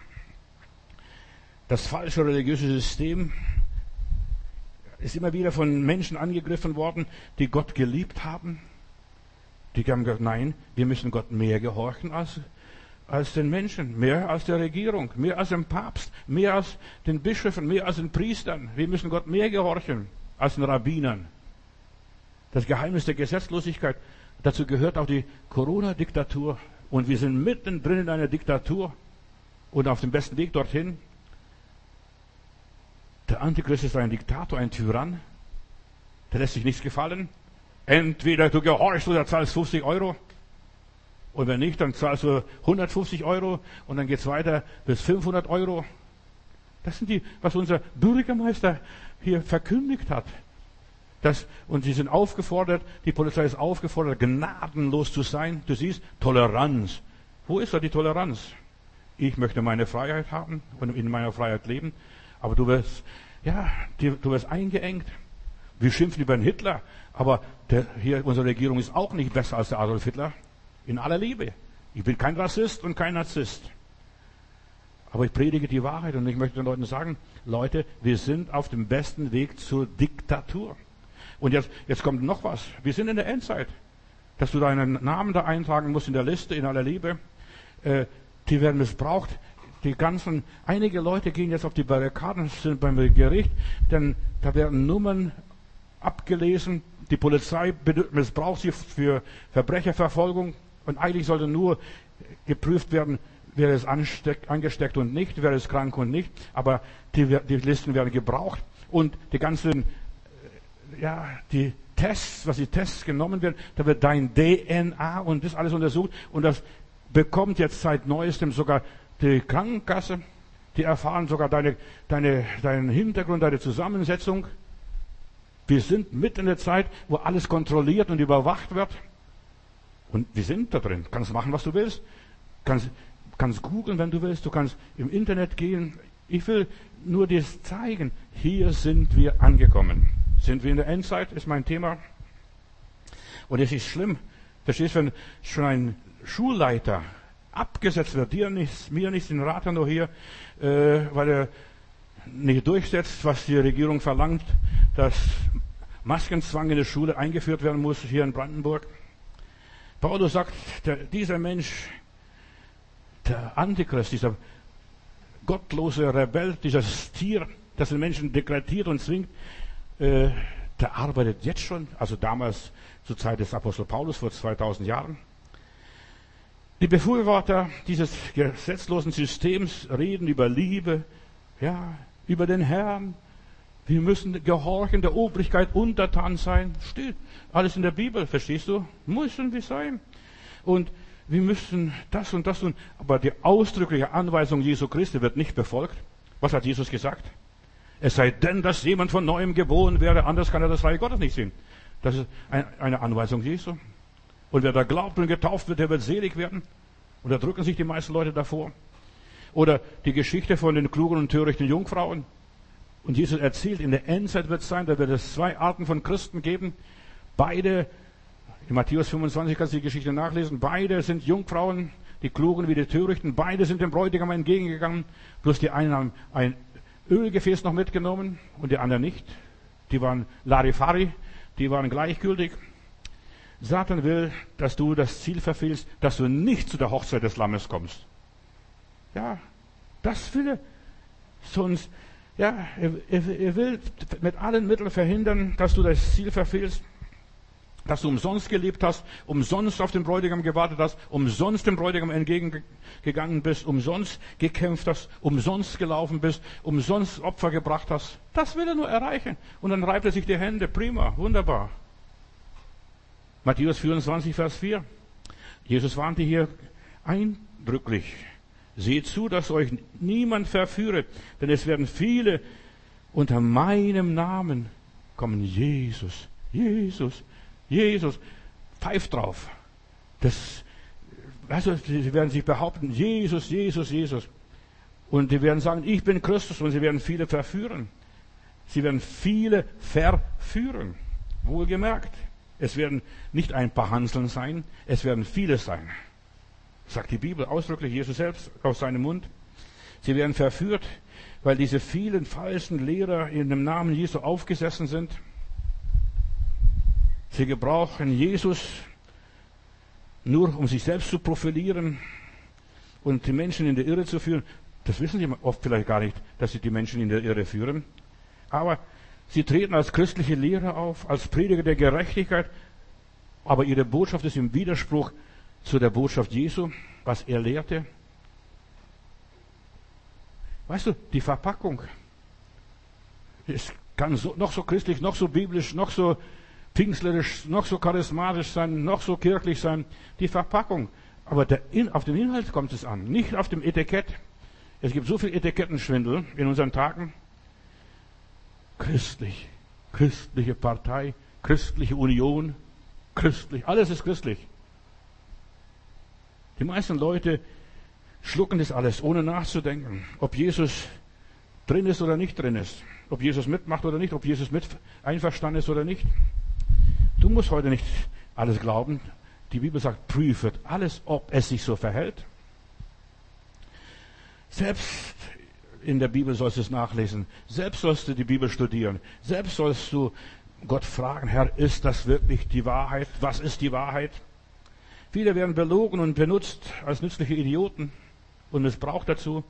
Das falsche religiöse System ist immer wieder von Menschen angegriffen worden, die Gott geliebt haben. Die haben gesagt, nein, wir müssen Gott mehr gehorchen als, als den Menschen, mehr als der Regierung, mehr als dem Papst, mehr als den Bischöfen, mehr als den Priestern. Wir müssen Gott mehr gehorchen als den Rabbinern. Das Geheimnis der Gesetzlosigkeit. Dazu gehört auch die Corona-Diktatur. Und wir sind mittendrin in einer Diktatur und auf dem besten Weg dorthin. Der Antichrist ist ein Diktator, ein Tyrann. Der lässt sich nichts gefallen. Entweder du gehorchst oder zahlst 50 Euro. Und wenn nicht, dann zahlst du 150 Euro und dann geht's weiter bis 500 Euro. Das sind die, was unser Bürgermeister hier verkündigt hat. Das, und sie sind aufgefordert, die Polizei ist aufgefordert, gnadenlos zu sein. Du siehst, Toleranz. Wo ist da die Toleranz? Ich möchte meine Freiheit haben und in meiner Freiheit leben. Aber du wirst, ja, du wirst eingeengt. Wir schimpfen über den Hitler, aber der, hier, unsere Regierung ist auch nicht besser als der Adolf Hitler. In aller Liebe. Ich bin kein Rassist und kein Narzisst. Aber ich predige die Wahrheit und ich möchte den Leuten sagen, Leute, wir sind auf dem besten Weg zur Diktatur. Und jetzt, jetzt kommt noch was. Wir sind in der Endzeit. Dass du deinen Namen da eintragen musst in der Liste, in aller Liebe. Äh, die werden missbraucht. Die ganzen, einige Leute gehen jetzt auf die Barrikaden, sind beim Gericht, denn da werden Nummern abgelesen. Die Polizei missbraucht sie für Verbrecherverfolgung. Und eigentlich sollte nur geprüft werden, wer ist angesteckt und nicht, wer ist krank und nicht. Aber die, die Listen werden gebraucht und die ganzen, äh, ja, die Tests, was die Tests genommen werden, da wird dein DNA und das alles untersucht und das bekommt jetzt seit neuestem sogar die Krankenkasse. Die erfahren sogar deine, deine, deinen Hintergrund, deine Zusammensetzung. Wir sind mitten in der Zeit, wo alles kontrolliert und überwacht wird. Und wir sind da drin. Kannst machen, was du willst. Kannst, kannst googeln, wenn du willst, du kannst im Internet gehen. Ich will nur dir zeigen, hier sind wir angekommen. Sind wir in der Endzeit, ist mein Thema. Und es ist schlimm. Verstehst du, wenn schon ein Schulleiter abgesetzt wird, dir nichts, mir nichts, den Rat nur hier, äh, weil er nicht durchsetzt, was die Regierung verlangt, dass Maskenzwang in der Schule eingeführt werden muss, hier in Brandenburg. Paulus sagt, der, dieser Mensch der Antichrist, dieser gottlose Rebell, dieses Tier, das den Menschen dekretiert und zwingt, äh, der arbeitet jetzt schon, also damals zur Zeit des Apostel Paulus vor 2000 Jahren. Die Befürworter dieses gesetzlosen Systems reden über Liebe, ja, über den Herrn. Wir müssen gehorchen, der Obrigkeit untertan sein. Steht alles in der Bibel, verstehst du? Müssen wir sein. Und wir müssen das und das tun. Aber die ausdrückliche Anweisung Jesu Christi wird nicht befolgt. Was hat Jesus gesagt? Es sei denn, dass jemand von neuem geboren wäre, anders kann er das Reich Gottes nicht sehen. Das ist eine Anweisung Jesu. Und wer da glaubt und getauft wird, der wird selig werden. Und da drücken sich die meisten Leute davor. Oder die Geschichte von den klugen und törichten Jungfrauen. Und Jesus erzählt, in der Endzeit wird es sein, da wird es zwei Arten von Christen geben. Beide in Matthäus 25 kannst du die Geschichte nachlesen. Beide sind Jungfrauen, die Klugen wie die Törichten. Beide sind dem Bräutigam entgegengegangen. Bloß die einen haben ein Ölgefäß noch mitgenommen und die anderen nicht. Die waren Larifari, die waren gleichgültig. Satan will, dass du das Ziel verfehlst, dass du nicht zu der Hochzeit des Lammes kommst. Ja, das will er. Sonst, ja, er, er, er will mit allen Mitteln verhindern, dass du das Ziel verfehlst dass du umsonst gelebt hast, umsonst auf den Bräutigam gewartet hast, umsonst dem Bräutigam entgegengegangen bist, umsonst gekämpft hast, umsonst gelaufen bist, umsonst Opfer gebracht hast. Das will er nur erreichen. Und dann reibt er sich die Hände. Prima, wunderbar. Matthäus 24, Vers 4. Jesus warnte hier eindrücklich. Seht zu, dass euch niemand verführe, denn es werden viele unter meinem Namen kommen. Jesus, Jesus, Jesus, pfeift drauf. Das, du, sie werden sich behaupten, Jesus, Jesus, Jesus. Und die werden sagen, ich bin Christus und sie werden viele verführen. Sie werden viele verführen. Wohlgemerkt. Es werden nicht ein paar Hanseln sein, es werden viele sein. Sagt die Bibel ausdrücklich, Jesus selbst aus seinem Mund. Sie werden verführt, weil diese vielen falschen Lehrer in dem Namen Jesu aufgesessen sind. Sie gebrauchen Jesus nur, um sich selbst zu profilieren und die Menschen in der Irre zu führen. Das wissen sie oft vielleicht gar nicht, dass sie die Menschen in der Irre führen. Aber sie treten als christliche Lehrer auf, als Prediger der Gerechtigkeit, aber ihre Botschaft ist im Widerspruch zu der Botschaft Jesu, was er lehrte. Weißt du, die Verpackung es kann so, noch so christlich, noch so biblisch, noch so pfingstlerisch, noch so charismatisch sein, noch so kirchlich sein, die Verpackung. Aber in, auf den Inhalt kommt es an, nicht auf dem Etikett. Es gibt so viel Etikettenschwindel in unseren Tagen. Christlich, christliche Partei, christliche Union, christlich, alles ist christlich. Die meisten Leute schlucken das alles, ohne nachzudenken, ob Jesus drin ist oder nicht drin ist, ob Jesus mitmacht oder nicht, ob Jesus mit einverstanden ist oder nicht. Du musst heute nicht alles glauben. Die Bibel sagt, prüfet alles, ob es sich so verhält. Selbst in der Bibel sollst du es nachlesen. Selbst sollst du die Bibel studieren. Selbst sollst du Gott fragen, Herr, ist das wirklich die Wahrheit? Was ist die Wahrheit? Viele werden belogen und benutzt als nützliche Idioten und missbraucht dazu.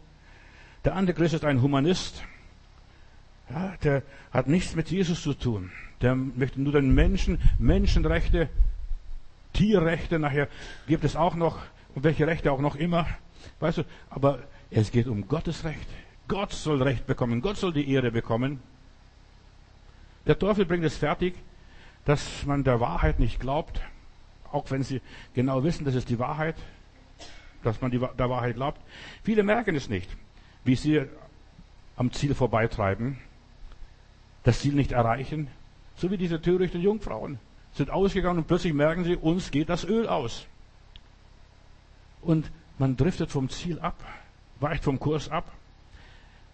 Der Antichrist ist ein Humanist. Ja, der hat nichts mit Jesus zu tun. Der möchte nur den Menschen, Menschenrechte, Tierrechte, nachher gibt es auch noch, und welche Rechte auch noch immer. Weißt du, aber es geht um Gottes Recht. Gott soll Recht bekommen, Gott soll die Ehre bekommen. Der Teufel bringt es fertig, dass man der Wahrheit nicht glaubt, auch wenn sie genau wissen, das ist die Wahrheit, dass man die, der Wahrheit glaubt. Viele merken es nicht, wie sie am Ziel vorbeitreiben das Ziel nicht erreichen. So wie diese törichten Jungfrauen sind ausgegangen und plötzlich merken sie, uns geht das Öl aus. Und man driftet vom Ziel ab, weicht vom Kurs ab.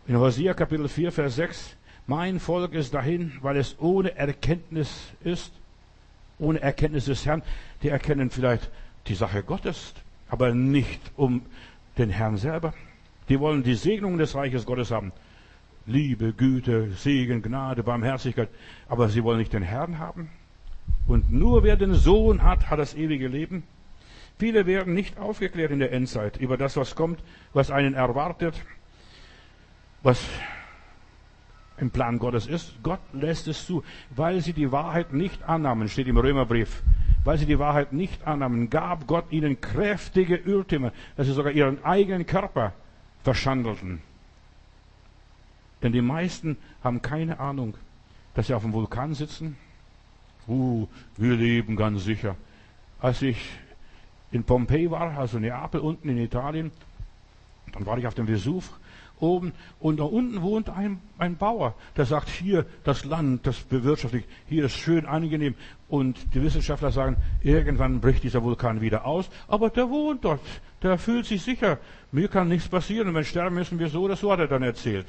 In Hosea Kapitel 4, Vers 6, mein Volk ist dahin, weil es ohne Erkenntnis ist, ohne Erkenntnis des Herrn. Die erkennen vielleicht die Sache Gottes, aber nicht um den Herrn selber. Die wollen die Segnungen des Reiches Gottes haben. Liebe, Güte, Segen, Gnade, Barmherzigkeit. Aber sie wollen nicht den Herrn haben. Und nur wer den Sohn hat, hat das ewige Leben. Viele werden nicht aufgeklärt in der Endzeit über das, was kommt, was einen erwartet, was im Plan Gottes ist. Gott lässt es zu, weil sie die Wahrheit nicht annahmen, steht im Römerbrief. Weil sie die Wahrheit nicht annahmen, gab Gott ihnen kräftige Irrtümer, dass sie sogar ihren eigenen Körper verschandelten. Denn die meisten haben keine Ahnung, dass sie auf dem Vulkan sitzen. Uh, wir leben ganz sicher. Als ich in Pompeji war, also Neapel unten in Italien, dann war ich auf dem Vesuv oben und da unten wohnt ein, ein Bauer, der sagt, hier das Land, das bewirtschaftet, hier ist schön angenehm. Und die Wissenschaftler sagen, irgendwann bricht dieser Vulkan wieder aus, aber der wohnt dort, der fühlt sich sicher. Mir kann nichts passieren und wenn sterben müssen wir so oder so, hat er dann erzählt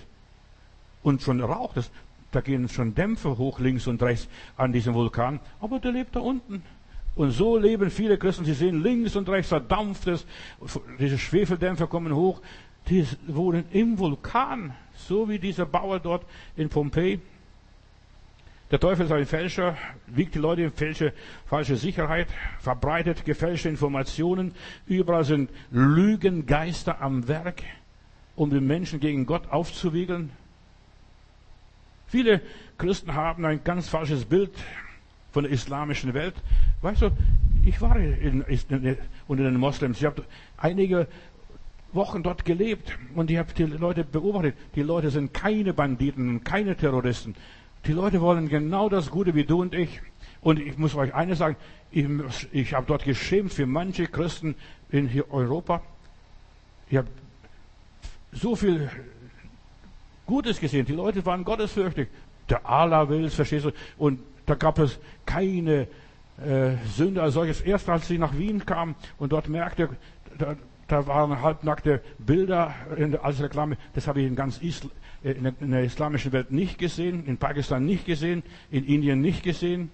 und schon raucht es. Da gehen schon Dämpfe hoch links und rechts an diesem Vulkan, aber der lebt da unten. Und so leben viele Christen. Sie sehen links und rechts, da dampft es. Diese Schwefeldämpfer kommen hoch. Die wohnen im Vulkan. So wie dieser Bauer dort in Pompeji. Der Teufel ist ein Fälscher, wiegt die Leute in falsche, falsche Sicherheit, verbreitet gefälschte Informationen. Überall sind Lügengeister am Werk, um den Menschen gegen Gott aufzuwiegeln. Viele Christen haben ein ganz falsches Bild von der islamischen Welt. Weißt du, ich war in, in, unter den Moslems. Ich habe einige Wochen dort gelebt und ich habe die Leute beobachtet. Die Leute sind keine Banditen, keine Terroristen. Die Leute wollen genau das Gute wie du und ich. Und ich muss euch eines sagen, ich, ich habe dort geschämt für manche Christen in Europa. Ich habe so viel Gutes gesehen. Die Leute waren gottesfürchtig. Der Allah will es, verstehst du? Und da gab es keine äh, Sünde als solches. Erst als sie nach Wien kam und dort merkte, da, da waren halbnackte Bilder als Reklame. Das habe ich in ganz Isl äh, in der, islamischen Welt nicht gesehen, in Pakistan nicht gesehen, in Indien nicht gesehen.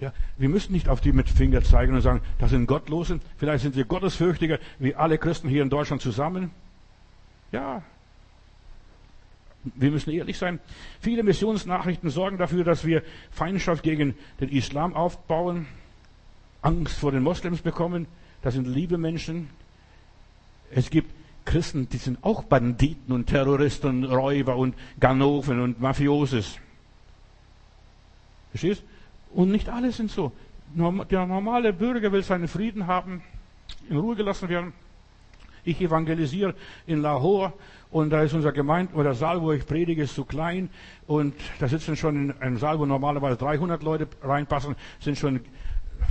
Ja, wir müssen nicht auf die mit Finger zeigen und sagen, das sind Gottlose. Vielleicht sind sie gottesfürchtiger wie alle Christen hier in Deutschland zusammen. Ja, wir müssen ehrlich sein. Viele Missionsnachrichten sorgen dafür, dass wir Feindschaft gegen den Islam aufbauen, Angst vor den Moslems bekommen. Das sind liebe Menschen. Es gibt Christen, die sind auch Banditen und Terroristen und Räuber und Ganoven und Mafioses. Verstehst? Und nicht alle sind so. Der normale Bürger will seinen Frieden haben, in Ruhe gelassen werden. Ich evangelisiere in Lahore und da ist unser Gemeinde oder Saal, wo ich predige, ist zu klein und da sitzen schon in einem Saal, wo normalerweise 300 Leute reinpassen, sind schon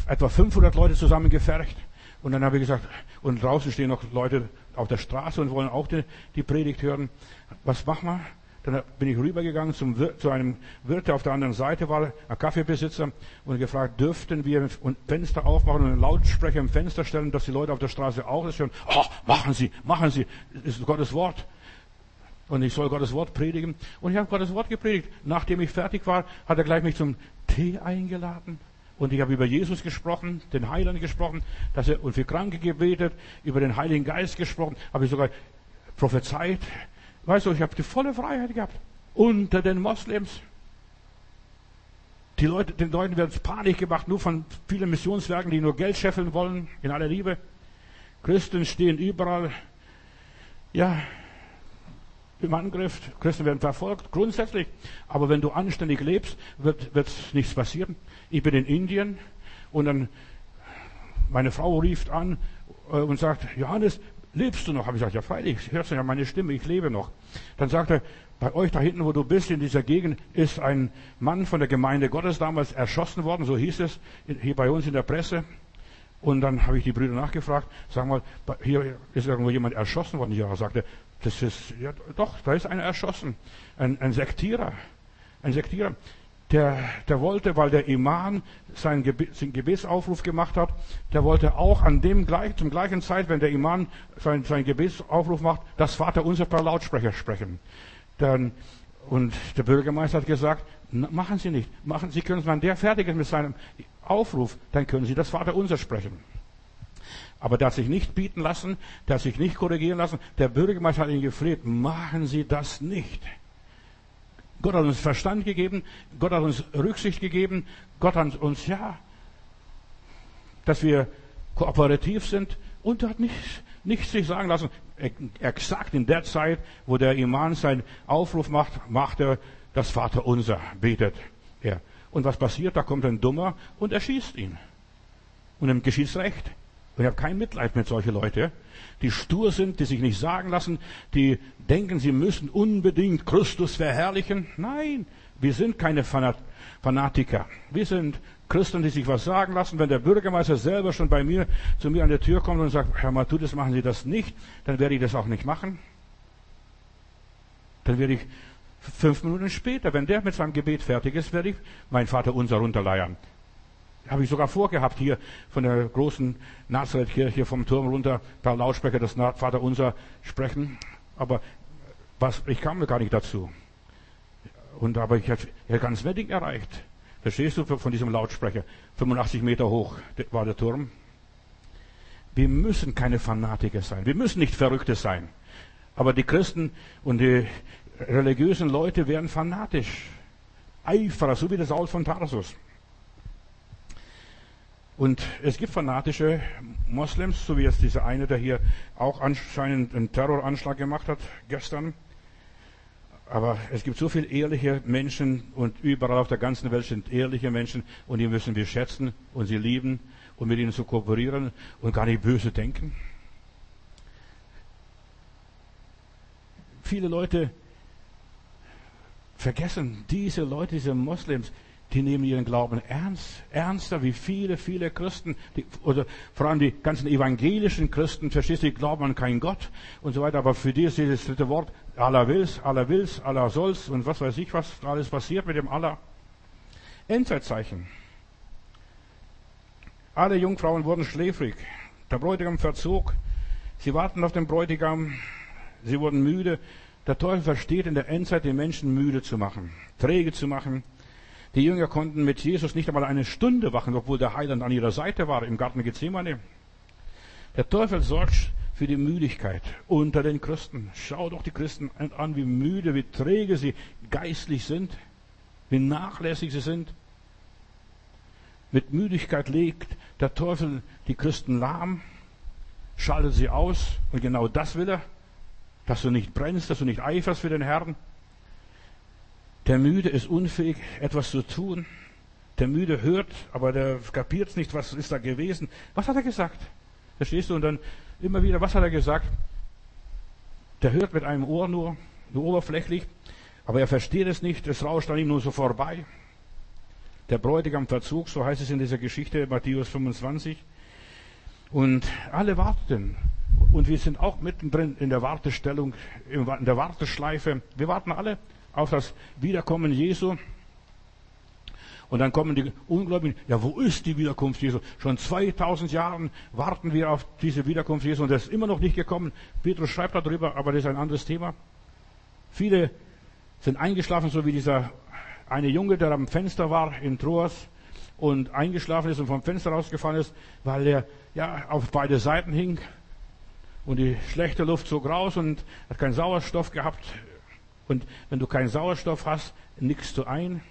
etwa 500 Leute zusammengefercht. Und dann habe ich gesagt, und draußen stehen noch Leute auf der Straße und wollen auch die, die Predigt hören. Was machen wir? Dann bin ich rübergegangen zum, zu einem Wirt, der auf der anderen Seite war, ein Kaffeebesitzer, und gefragt, dürften wir ein Fenster aufmachen und einen Lautsprecher im Fenster stellen, dass die Leute auf der Straße auch das hören. Oh, machen Sie, machen Sie, das ist Gottes Wort. Und ich soll Gottes Wort predigen. Und ich habe Gottes Wort gepredigt. Nachdem ich fertig war, hat er gleich mich zum Tee eingeladen. Und ich habe über Jesus gesprochen, den Heiland gesprochen, dass er, und für Kranke gebetet, über den Heiligen Geist gesprochen, habe ich sogar prophezeit. Weißt du, ich habe die volle Freiheit gehabt. Unter den Moslems. Die Leute, den Leuten wird Panik gemacht, nur von vielen Missionswerken, die nur Geld scheffeln wollen, in aller Liebe. Christen stehen überall. Ja, im Angriff. Christen werden verfolgt, grundsätzlich. Aber wenn du anständig lebst, wird, wird nichts passieren. Ich bin in Indien und dann meine Frau rief an äh, und sagt, Johannes, lebst du noch? Habe ich gesagt, ja freilich, hörst du ja meine Stimme, ich lebe noch. Dann sagt er, bei euch da hinten, wo du bist, in dieser Gegend, ist ein Mann von der Gemeinde Gottes damals erschossen worden, so hieß es hier bei uns in der Presse. Und dann habe ich die Brüder nachgefragt, sag mal, hier ist irgendwo jemand erschossen worden. Ja, sagte, das ist, ja, doch, da ist einer erschossen. Ein, ein Sektierer. Ein Sektierer. Der, der wollte, weil der Imam seinen, Gebe Gebetsaufruf gemacht hat, der wollte auch an dem gleich, zum gleichen Zeit, wenn der Imam seinen, seinen Gebetsaufruf macht, das Vaterunser per Lautsprecher sprechen. Dann, und der Bürgermeister hat gesagt, machen Sie nicht. Machen Sie können, wenn der fertig ist mit seinem Aufruf, dann können Sie das Vaterunser sprechen. Aber der hat sich nicht bieten lassen, der hat sich nicht korrigieren lassen. Der Bürgermeister hat ihn gefleht, machen Sie das nicht. Gott hat uns Verstand gegeben, Gott hat uns Rücksicht gegeben, Gott hat uns, ja, dass wir kooperativ sind und hat nichts, nichts sich sagen lassen. Exakt in der Zeit, wo der Imam seinen Aufruf macht, macht er das Vaterunser, betet er. Und was passiert? Da kommt ein Dummer und erschießt ihn. Und ihm geschieht's recht. Und ich habe kein Mitleid mit solchen Leuten, die stur sind, die sich nicht sagen lassen, die denken, sie müssen unbedingt Christus verherrlichen. Nein, wir sind keine Fanatiker. Wir sind Christen, die sich was sagen lassen. Wenn der Bürgermeister selber schon bei mir, zu mir an der Tür kommt und sagt, Herr Matthäus, machen Sie das nicht, dann werde ich das auch nicht machen. Dann werde ich fünf Minuten später, wenn der mit seinem Gebet fertig ist, werde ich mein Vater unser runterleiern. Habe ich sogar vorgehabt, hier von der großen Nazareth-Kirche vom Turm runter per Lautsprecher das Vater unser sprechen. Aber was, ich kam gar nicht dazu. Und aber ich hätte ganz Wedding erreicht. Verstehst du von diesem Lautsprecher? 85 Meter hoch war der Turm. Wir müssen keine Fanatiker sein. Wir müssen nicht Verrückte sein. Aber die Christen und die religiösen Leute werden fanatisch. Eiferer, so wie der Saul von Tarsus. Und es gibt fanatische Moslems, so wie jetzt dieser eine, der hier auch anscheinend einen Terroranschlag gemacht hat gestern. Aber es gibt so viele ehrliche Menschen und überall auf der ganzen Welt sind ehrliche Menschen und die müssen wir schätzen und sie lieben und mit ihnen zu kooperieren und gar nicht böse denken. Viele Leute vergessen, diese Leute, diese Moslems, die nehmen ihren Glauben ernst, ernster wie viele, viele Christen, die, oder vor allem die ganzen evangelischen Christen, verstehst du, die glauben an keinen Gott und so weiter, aber für die ist dieses dritte Wort, Allah will's, Allah will's, Allah soll's und was weiß ich, was alles passiert mit dem Allah. Endzeitzeichen. Alle Jungfrauen wurden schläfrig. Der Bräutigam verzog. Sie warten auf den Bräutigam. Sie wurden müde. Der Teufel versteht in der Endzeit, den Menschen müde zu machen, träge zu machen. Die Jünger konnten mit Jesus nicht einmal eine Stunde wachen, obwohl der Heiland an ihrer Seite war im Garten Gethsemane. Der Teufel sorgt für die Müdigkeit unter den Christen. Schau doch die Christen an, wie müde, wie träge sie geistlich sind, wie nachlässig sie sind. Mit Müdigkeit legt der Teufel die Christen lahm, schaltet sie aus und genau das will er, dass du nicht brennst, dass du nicht eiferst für den Herrn. Der Müde ist unfähig, etwas zu tun. Der Müde hört, aber der kapiert nicht, was ist da gewesen. Was hat er gesagt? Verstehst du? Und dann immer wieder, was hat er gesagt? Der hört mit einem Ohr nur, nur oberflächlich, aber er versteht es nicht, es rauscht an ihm nur so vorbei. Der Bräutigam verzog, so heißt es in dieser Geschichte, Matthäus 25. Und alle warteten. Und wir sind auch mittendrin in der Wartestellung, in der Warteschleife. Wir warten alle auf das Wiederkommen Jesu. Und dann kommen die Ungläubigen, ja, wo ist die Wiederkunft Jesu? Schon 2000 Jahren warten wir auf diese Wiederkunft Jesu und das ist immer noch nicht gekommen. Petrus schreibt darüber, aber das ist ein anderes Thema. Viele sind eingeschlafen, so wie dieser eine Junge, der am Fenster war in Troas und eingeschlafen ist und vom Fenster rausgefallen ist, weil er ja auf beide Seiten hing und die schlechte Luft zog raus und hat keinen Sauerstoff gehabt. Und wenn du keinen Sauerstoff hast, nickst du ein.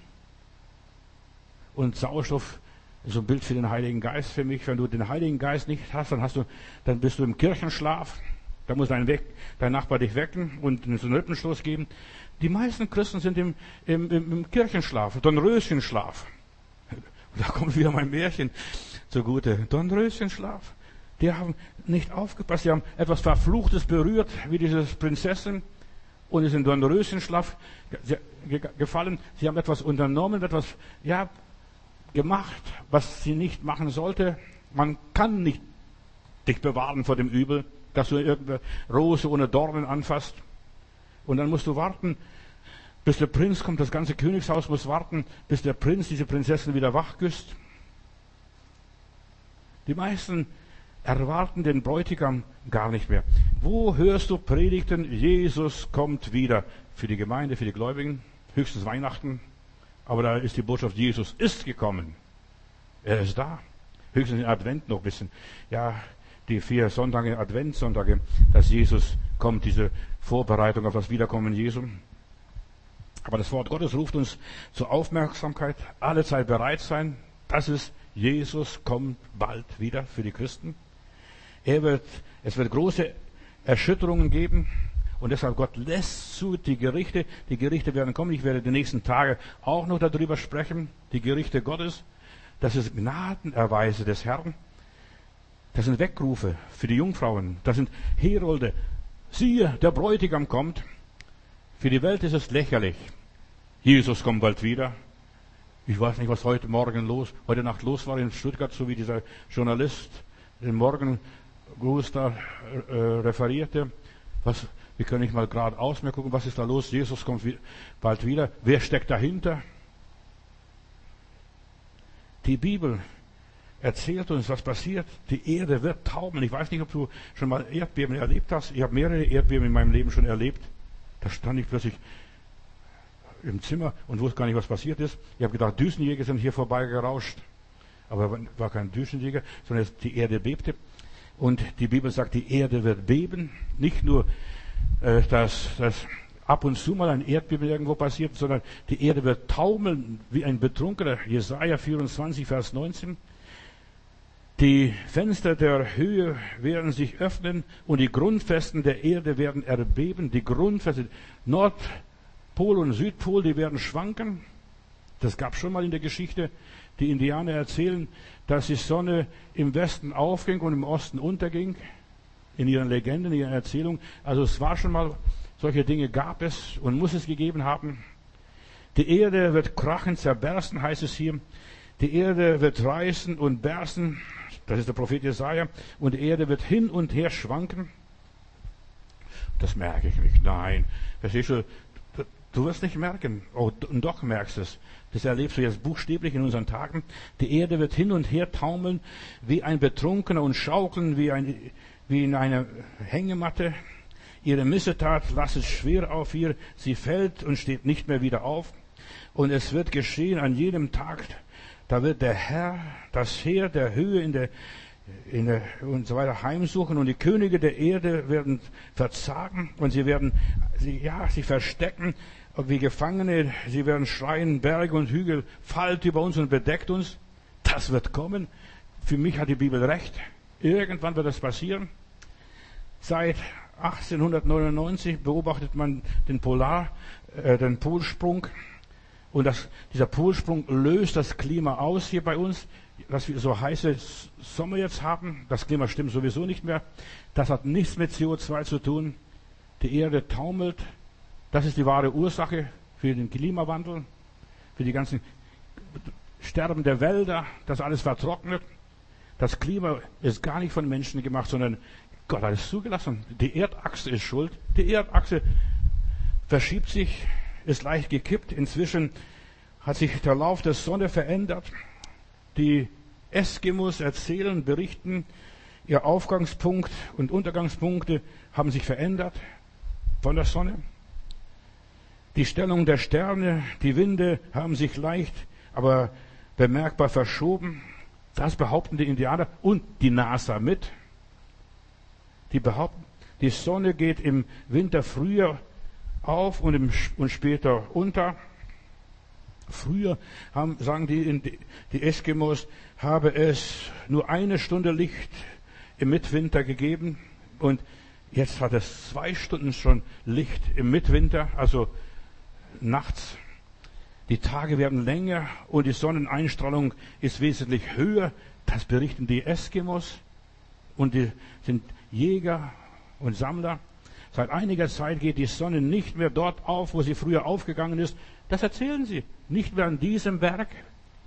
Und Sauerstoff ist so ein Bild für den Heiligen Geist für mich. Wenn du den Heiligen Geist nicht hast, dann hast du, dann bist du im Kirchenschlaf. Da muss dein, Weg, dein Nachbar dich wecken und einen Rippenstoß geben. Die meisten Christen sind im, im, im Kirchenschlaf, Dornröschenschlaf. Da kommt wieder mein Märchen zugute. Dornröschenschlaf. Die haben nicht aufgepasst, sie haben etwas Verfluchtes berührt, wie diese Prinzessin, und ist in Dornröschenschlaf gefallen. Sie haben etwas unternommen, etwas, ja, gemacht, was sie nicht machen sollte. Man kann nicht dich bewahren vor dem Übel, dass du irgendeine Rose ohne Dornen anfasst. Und dann musst du warten, bis der Prinz kommt. Das ganze Königshaus muss warten, bis der Prinz diese Prinzessin wieder wachküsst. Die meisten erwarten den Bräutigam gar nicht mehr. Wo hörst du Predigten? Jesus kommt wieder. Für die Gemeinde, für die Gläubigen, höchstens Weihnachten. Aber da ist die Botschaft, Jesus ist gekommen. Er ist da. Höchstens in Advent noch ein bisschen. Ja, die vier Sonntage, Adventssonntage, dass Jesus kommt, diese Vorbereitung auf das Wiederkommen Jesu. Aber das Wort Gottes ruft uns zur Aufmerksamkeit, alle Zeit bereit sein. Das ist Jesus kommt bald wieder für die Christen. Er wird, es wird große Erschütterungen geben. Und deshalb Gott lässt zu die Gerichte. Die Gerichte werden kommen. Ich werde die nächsten Tage auch noch darüber sprechen. Die Gerichte Gottes. Das ist Gnadenerweise des Herrn. Das sind Weckrufe für die Jungfrauen. Das sind Herolde. Siehe, der Bräutigam kommt. Für die Welt ist es lächerlich. Jesus kommt bald wieder. Ich weiß nicht, was heute Morgen los, heute Nacht los war in Stuttgart, so wie dieser Journalist den Morgengruß da äh, referierte. Was, wir können nicht mal geradeaus mehr gucken, was ist da los? Jesus kommt bald wieder. Wer steckt dahinter? Die Bibel erzählt uns, was passiert. Die Erde wird tauben. Ich weiß nicht, ob du schon mal Erdbeben erlebt hast. Ich habe mehrere Erdbeben in meinem Leben schon erlebt. Da stand ich plötzlich im Zimmer und wusste gar nicht, was passiert ist. Ich habe gedacht, Düsenjäger sind hier vorbeigerauscht. Aber war kein Düsenjäger, sondern die Erde bebte. Und die Bibel sagt, die Erde wird beben. Nicht nur, äh, dass, dass ab und zu mal ein Erdbeben irgendwo passiert, sondern die Erde wird taumeln wie ein Betrunkener. Jesaja 24, Vers 19. Die Fenster der Höhe werden sich öffnen und die Grundfesten der Erde werden erbeben. Die Grundfesten, Nordpol und Südpol, die werden schwanken. Das gab schon mal in der Geschichte. Die Indianer erzählen, dass die Sonne im Westen aufging und im Osten unterging. In ihren Legenden, in ihren Erzählungen. Also es war schon mal, solche Dinge gab es und muss es gegeben haben. Die Erde wird krachen, zerbersten, heißt es hier. Die Erde wird reißen und bersten. Das ist der Prophet Jesaja. Und die Erde wird hin und her schwanken. Das merke ich nicht. Nein. Verstehst du? Du wirst nicht merken. Oh, und doch merkst es. Das erlebst du jetzt buchstäblich in unseren Tagen. Die Erde wird hin und her taumeln wie ein Betrunkener und schaukeln wie, ein, wie in einer Hängematte. Ihre Missetat lastet schwer auf ihr. Sie fällt und steht nicht mehr wieder auf. Und es wird geschehen an jedem Tag, da wird der Herr, das Heer der Höhe in der, in der, und so weiter heimsuchen und die Könige der Erde werden verzagen und sie werden, ja, sie verstecken wie Gefangene, sie werden schreien, Berge und Hügel fallt über uns und bedeckt uns. Das wird kommen. Für mich hat die Bibel recht. Irgendwann wird das passieren. Seit 1899 beobachtet man den Polar, äh, den Polsprung und das, dieser Polsprung löst das Klima aus hier bei uns, dass wir so heiße Sommer jetzt haben. Das Klima stimmt sowieso nicht mehr. Das hat nichts mit CO2 zu tun. Die Erde taumelt. Das ist die wahre Ursache für den Klimawandel, für die ganzen Sterben der Wälder, das alles vertrocknet. Das Klima ist gar nicht von Menschen gemacht, sondern Gott hat es zugelassen. Die Erdachse ist schuld. Die Erdachse verschiebt sich ist leicht gekippt. Inzwischen hat sich der Lauf der Sonne verändert. Die Eskimos erzählen, berichten, ihr Aufgangspunkt und Untergangspunkte haben sich verändert von der Sonne. Die Stellung der Sterne, die Winde haben sich leicht, aber bemerkbar verschoben. Das behaupten die Indianer und die NASA mit. Die behaupten, die Sonne geht im Winter früher auf und, im, und später unter. Früher haben, sagen die, die Eskimos, habe es nur eine Stunde Licht im Mitwinter gegeben und jetzt hat es zwei Stunden schon Licht im Mitwinter, also nachts. Die Tage werden länger und die Sonneneinstrahlung ist wesentlich höher. Das berichten die Eskimos und die sind Jäger und Sammler. Seit einiger Zeit geht die Sonne nicht mehr dort auf, wo sie früher aufgegangen ist. Das erzählen sie. Nicht mehr an diesem Berg,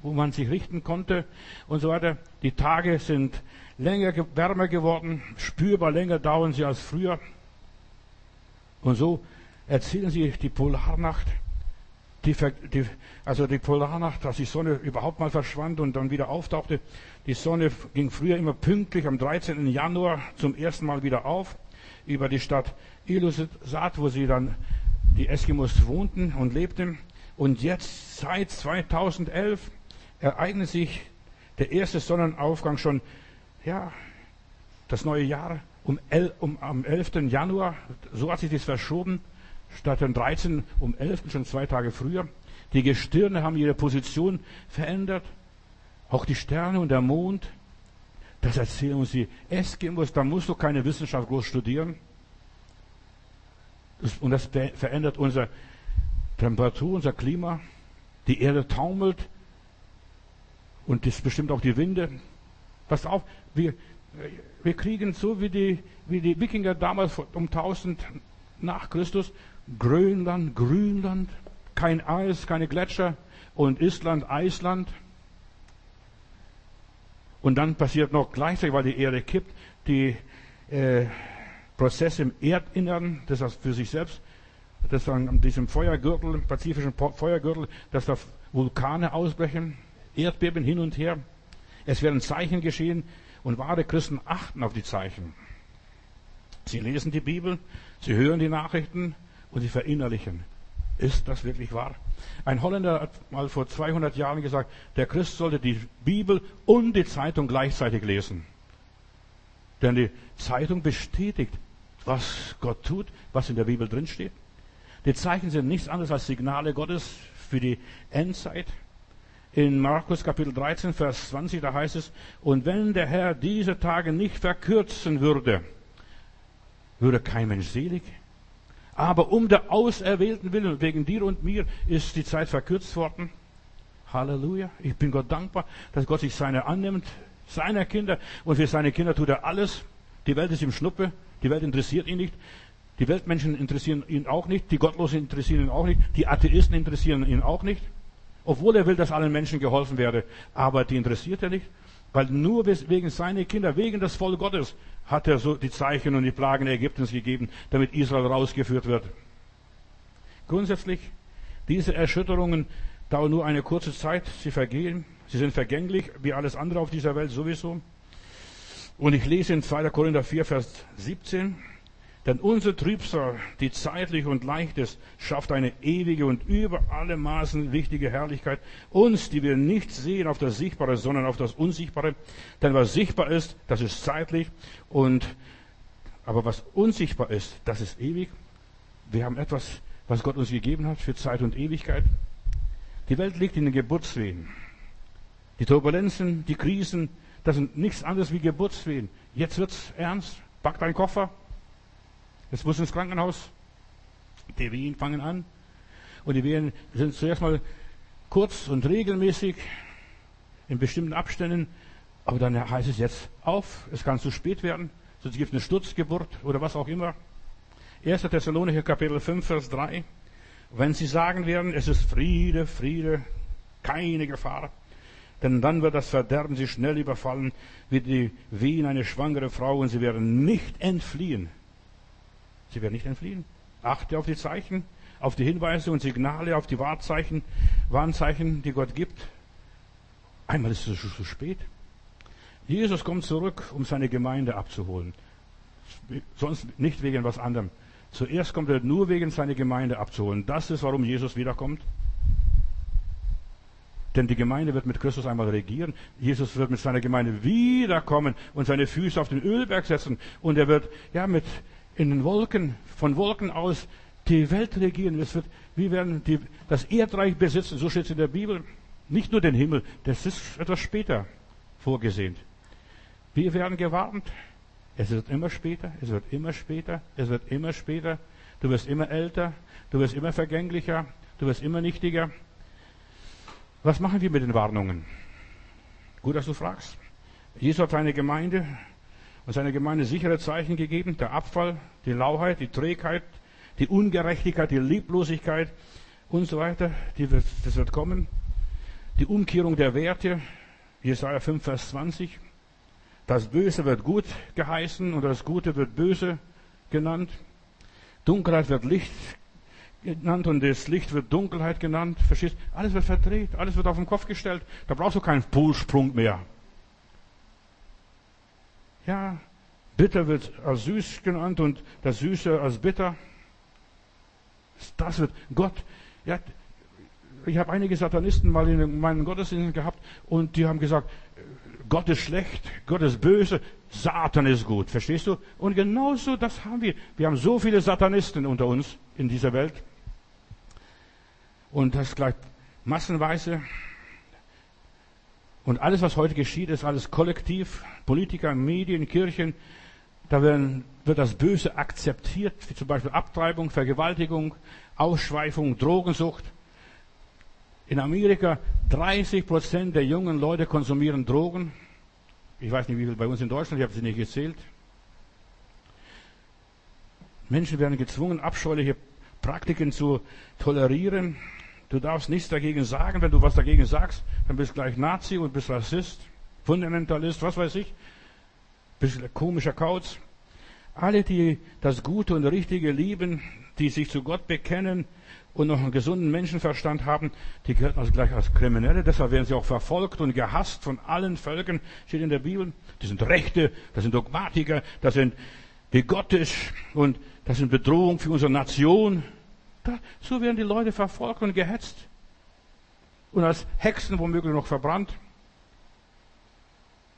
wo man sich richten konnte und so weiter. Die Tage sind länger, wärmer geworden, spürbar länger dauern sie als früher. Und so erzählen sie die Polarnacht, die, die, also die Polarnacht, dass die Sonne überhaupt mal verschwand und dann wieder auftauchte. Die Sonne ging früher immer pünktlich am 13. Januar zum ersten Mal wieder auf über die Stadt Illussat, wo sie dann die Eskimos wohnten und lebten. Und jetzt seit 2011 ereignet sich der erste Sonnenaufgang schon, ja, das neue Jahr um, um am 11. Januar. So hat sich das verschoben. Statt dem 13 um 11. schon zwei Tage früher. Die Gestirne haben ihre Position verändert. Auch die Sterne und der Mond. Das erzählen uns die Eskimos. Da musst du keine Wissenschaft groß studieren. Und das verändert unsere Temperatur, unser Klima. Die Erde taumelt. Und das bestimmt auch die Winde. Pass auf, wir, wir kriegen so wie die, wie die Wikinger damals um 1000 nach Christus Grönland, Grünland, kein Eis, keine Gletscher und Island, Eisland. Und dann passiert noch gleichzeitig, weil die Erde kippt, die äh, Prozesse im Erdinnern, das heißt für sich selbst, dann an diesem Feuergürtel, im pazifischen Feuergürtel, dass da Vulkane ausbrechen, Erdbeben hin und her. Es werden Zeichen geschehen und wahre Christen achten auf die Zeichen. Sie lesen die Bibel, sie hören die Nachrichten und sie verinnerlichen. Ist das wirklich wahr? Ein Holländer hat mal vor 200 Jahren gesagt, der Christ sollte die Bibel und die Zeitung gleichzeitig lesen. Denn die Zeitung bestätigt, was Gott tut, was in der Bibel drinsteht. Die Zeichen sind nichts anderes als Signale Gottes für die Endzeit. In Markus Kapitel 13, Vers 20, da heißt es, und wenn der Herr diese Tage nicht verkürzen würde, würde kein Mensch selig. Aber um der Auserwählten willen, wegen dir und mir, ist die Zeit verkürzt worden. Halleluja. Ich bin Gott dankbar, dass Gott sich seiner annimmt, seiner Kinder. Und für seine Kinder tut er alles. Die Welt ist ihm Schnuppe. Die Welt interessiert ihn nicht. Die Weltmenschen interessieren ihn auch nicht. Die Gottlosen interessieren ihn auch nicht. Die Atheisten interessieren ihn auch nicht. Obwohl er will, dass allen Menschen geholfen werde. Aber die interessiert er nicht. Weil nur wegen seiner Kinder, wegen des Volk Gottes, hat er so die Zeichen und die Plagen Ägyptens gegeben, damit Israel rausgeführt wird. Grundsätzlich, diese Erschütterungen dauern nur eine kurze Zeit, sie vergehen, sie sind vergänglich, wie alles andere auf dieser Welt sowieso. Und ich lese in 2. Korinther 4, Vers 17, denn unser Trübsal, die zeitlich und leicht ist, schafft eine ewige und über alle Maßen wichtige Herrlichkeit. Uns, die wir nicht sehen auf das Sichtbare, sondern auf das Unsichtbare. Denn was sichtbar ist, das ist zeitlich. Und, aber was unsichtbar ist, das ist ewig. Wir haben etwas, was Gott uns gegeben hat für Zeit und Ewigkeit. Die Welt liegt in den Geburtswehen. Die Turbulenzen, die Krisen, das sind nichts anderes wie Geburtswehen. Jetzt wird's ernst. Pack deinen Koffer, Jetzt muss ins Krankenhaus. Die Wehen fangen an. Und die Wehen sind zuerst mal kurz und regelmäßig in bestimmten Abständen. Aber dann heißt es jetzt auf. Es kann zu spät werden. Sonst gibt es eine Sturzgeburt oder was auch immer. 1. Thessalonicher Kapitel 5, Vers 3. Wenn sie sagen werden, es ist Friede, Friede, keine Gefahr, denn dann wird das Verderben sie schnell überfallen, wie die Wehen eine schwangere Frau, und sie werden nicht entfliehen. Sie werden nicht entfliehen. Achte auf die Zeichen, auf die Hinweise und Signale, auf die Wahrzeichen, Warnzeichen, die Gott gibt. Einmal ist es zu spät. Jesus kommt zurück, um seine Gemeinde abzuholen. Sonst nicht wegen was anderem. Zuerst kommt er nur wegen seiner Gemeinde abzuholen. Das ist, warum Jesus wiederkommt. Denn die Gemeinde wird mit Christus einmal regieren. Jesus wird mit seiner Gemeinde wiederkommen und seine Füße auf den Ölberg setzen. Und er wird, ja, mit, in den Wolken, von Wolken aus die Welt regieren. Es wird, wir werden die, das Erdreich besitzen, so steht es in der Bibel. Nicht nur den Himmel, das ist etwas später vorgesehen. Wir werden gewarnt. Es wird immer später, es wird immer später, es wird immer später. Du wirst immer älter, du wirst immer vergänglicher, du wirst immer nichtiger. Was machen wir mit den Warnungen? Gut, dass du fragst. Jesus hat seine Gemeinde und seiner Gemeinde sichere Zeichen gegeben. Der Abfall, die Lauheit, die Trägheit, die Ungerechtigkeit, die Lieblosigkeit und so weiter. Wird, das wird kommen. Die Umkehrung der Werte. Jesaja 5, Vers 20. Das Böse wird gut geheißen und das Gute wird böse genannt. Dunkelheit wird Licht genannt und das Licht wird Dunkelheit genannt. Verstehst? Alles wird verdreht, alles wird auf den Kopf gestellt. Da brauchst du keinen Polsprung mehr. Ja, bitter wird als süß genannt und das Süße als bitter. Das wird Gott. Ja, ich habe einige Satanisten mal in meinen Gottesdiensten gehabt und die haben gesagt, Gott ist schlecht, Gott ist böse, Satan ist gut. Verstehst du? Und genauso das haben wir. Wir haben so viele Satanisten unter uns in dieser Welt. Und das gleich massenweise. Und alles, was heute geschieht, ist alles kollektiv. Politiker, Medien, Kirchen, da werden, wird das Böse akzeptiert, wie zum Beispiel Abtreibung, Vergewaltigung, Ausschweifung, Drogensucht. In Amerika 30 Prozent der jungen Leute konsumieren Drogen. Ich weiß nicht, wie viel bei uns in Deutschland, ich habe sie nicht gezählt. Menschen werden gezwungen, abscheuliche Praktiken zu tolerieren. Du darfst nichts dagegen sagen. Wenn du was dagegen sagst, dann bist du gleich Nazi und bist Rassist, Fundamentalist, was weiß ich. Bist komischer Kauz. Alle, die das Gute und Richtige lieben, die sich zu Gott bekennen und noch einen gesunden Menschenverstand haben, die gelten also gleich als Kriminelle. Deshalb werden sie auch verfolgt und gehasst von allen Völkern, steht in der Bibel. Die sind Rechte, das sind Dogmatiker, das sind bigottisch und das sind Bedrohung für unsere Nation. So werden die Leute verfolgt und gehetzt. Und als Hexen womöglich noch verbrannt.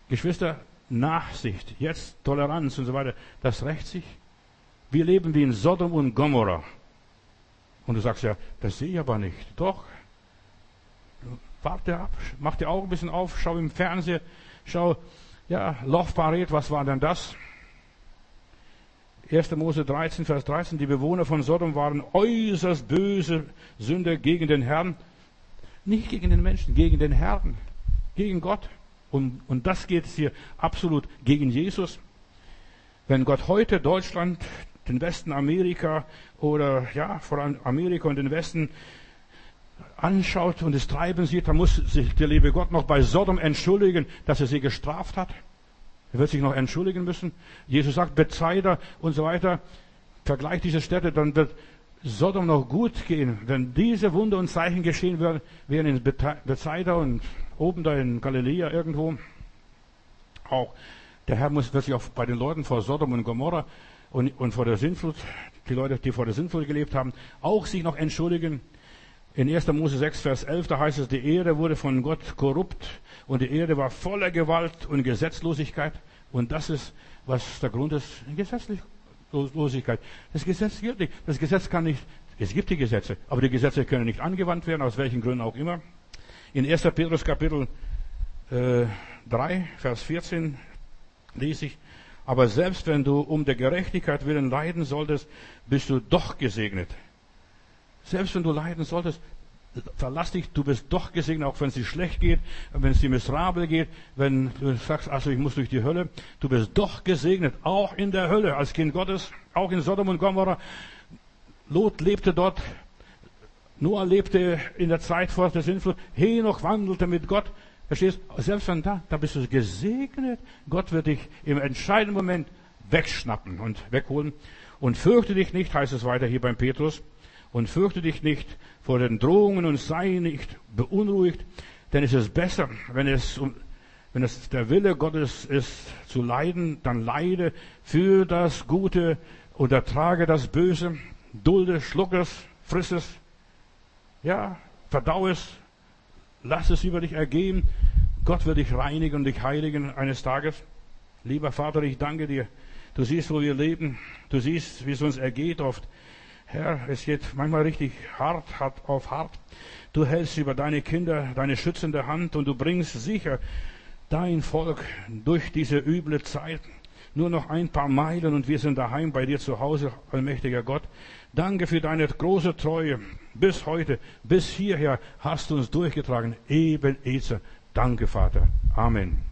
Geschwister, Nachsicht, jetzt Toleranz und so weiter, das rächt sich. Wir leben wie in Sodom und Gomorra. Und du sagst ja, das sehe ich aber nicht. Doch. Warte ab, mach die Augen ein bisschen auf, schau im Fernsehen, schau, ja, Lochparet, was war denn das? 1. Mose 13, Vers 13, die Bewohner von Sodom waren äußerst böse Sünder gegen den Herrn. Nicht gegen den Menschen, gegen den Herrn, gegen Gott. Und, und das geht hier absolut gegen Jesus. Wenn Gott heute Deutschland, den Westen Amerika oder ja, vor allem Amerika und den Westen anschaut und das Treiben sieht, dann muss sich der liebe Gott noch bei Sodom entschuldigen, dass er sie gestraft hat. Er wird sich noch entschuldigen müssen. Jesus sagt, Bethsaida und so weiter. Vergleicht diese Städte, dann wird Sodom noch gut gehen. Wenn diese Wunder und Zeichen geschehen wären, wären in Bethsaida und oben da in Galiläa irgendwo auch. Der Herr muss wird sich auch bei den Leuten vor Sodom und Gomorra und, und vor der Sintflut, die Leute, die vor der Sintflut gelebt haben, auch sich noch entschuldigen. In 1. Mose 6, Vers 11, da heißt es, die Erde wurde von Gott korrupt und die Erde war voller Gewalt und Gesetzlosigkeit. Und das ist, was der Grund ist, Gesetzlosigkeit. Das Gesetz gilt nicht. Das Gesetz kann nicht, es gibt die Gesetze, aber die Gesetze können nicht angewandt werden, aus welchen Gründen auch immer. In 1. Petrus Kapitel äh, 3, Vers 14 lese ich, aber selbst wenn du um der Gerechtigkeit willen leiden solltest, bist du doch gesegnet. Selbst wenn du leiden solltest, verlass dich, du bist doch gesegnet, auch wenn es dir schlecht geht, wenn es dir miserabel geht, wenn du sagst, also ich muss durch die Hölle, du bist doch gesegnet, auch in der Hölle, als Kind Gottes, auch in Sodom und Gomorra. Lot lebte dort, Noah lebte in der Zeit vor der Sintflut, Henoch wandelte mit Gott, verstehst, selbst wenn da, da bist du gesegnet, Gott wird dich im entscheidenden Moment wegschnappen und wegholen. Und fürchte dich nicht, heißt es weiter hier beim Petrus, und fürchte dich nicht vor den Drohungen und sei nicht beunruhigt, denn es ist besser, wenn es, wenn es der Wille Gottes ist, zu leiden, dann leide für das Gute und ertrage das Böse, dulde, schluck es, friss es, ja, verdau es, lass es über dich ergehen. Gott wird dich reinigen und dich heiligen eines Tages. Lieber Vater, ich danke dir. Du siehst, wo wir leben. Du siehst, wie es uns ergeht oft. Herr, es geht manchmal richtig hart, hart auf hart. Du hältst über deine Kinder deine schützende Hand und du bringst sicher dein Volk durch diese üble Zeit. Nur noch ein paar Meilen und wir sind daheim bei dir zu Hause, allmächtiger Gott. Danke für deine große Treue. Bis heute, bis hierher hast du uns durchgetragen. Eben Ezer. Danke, Vater. Amen.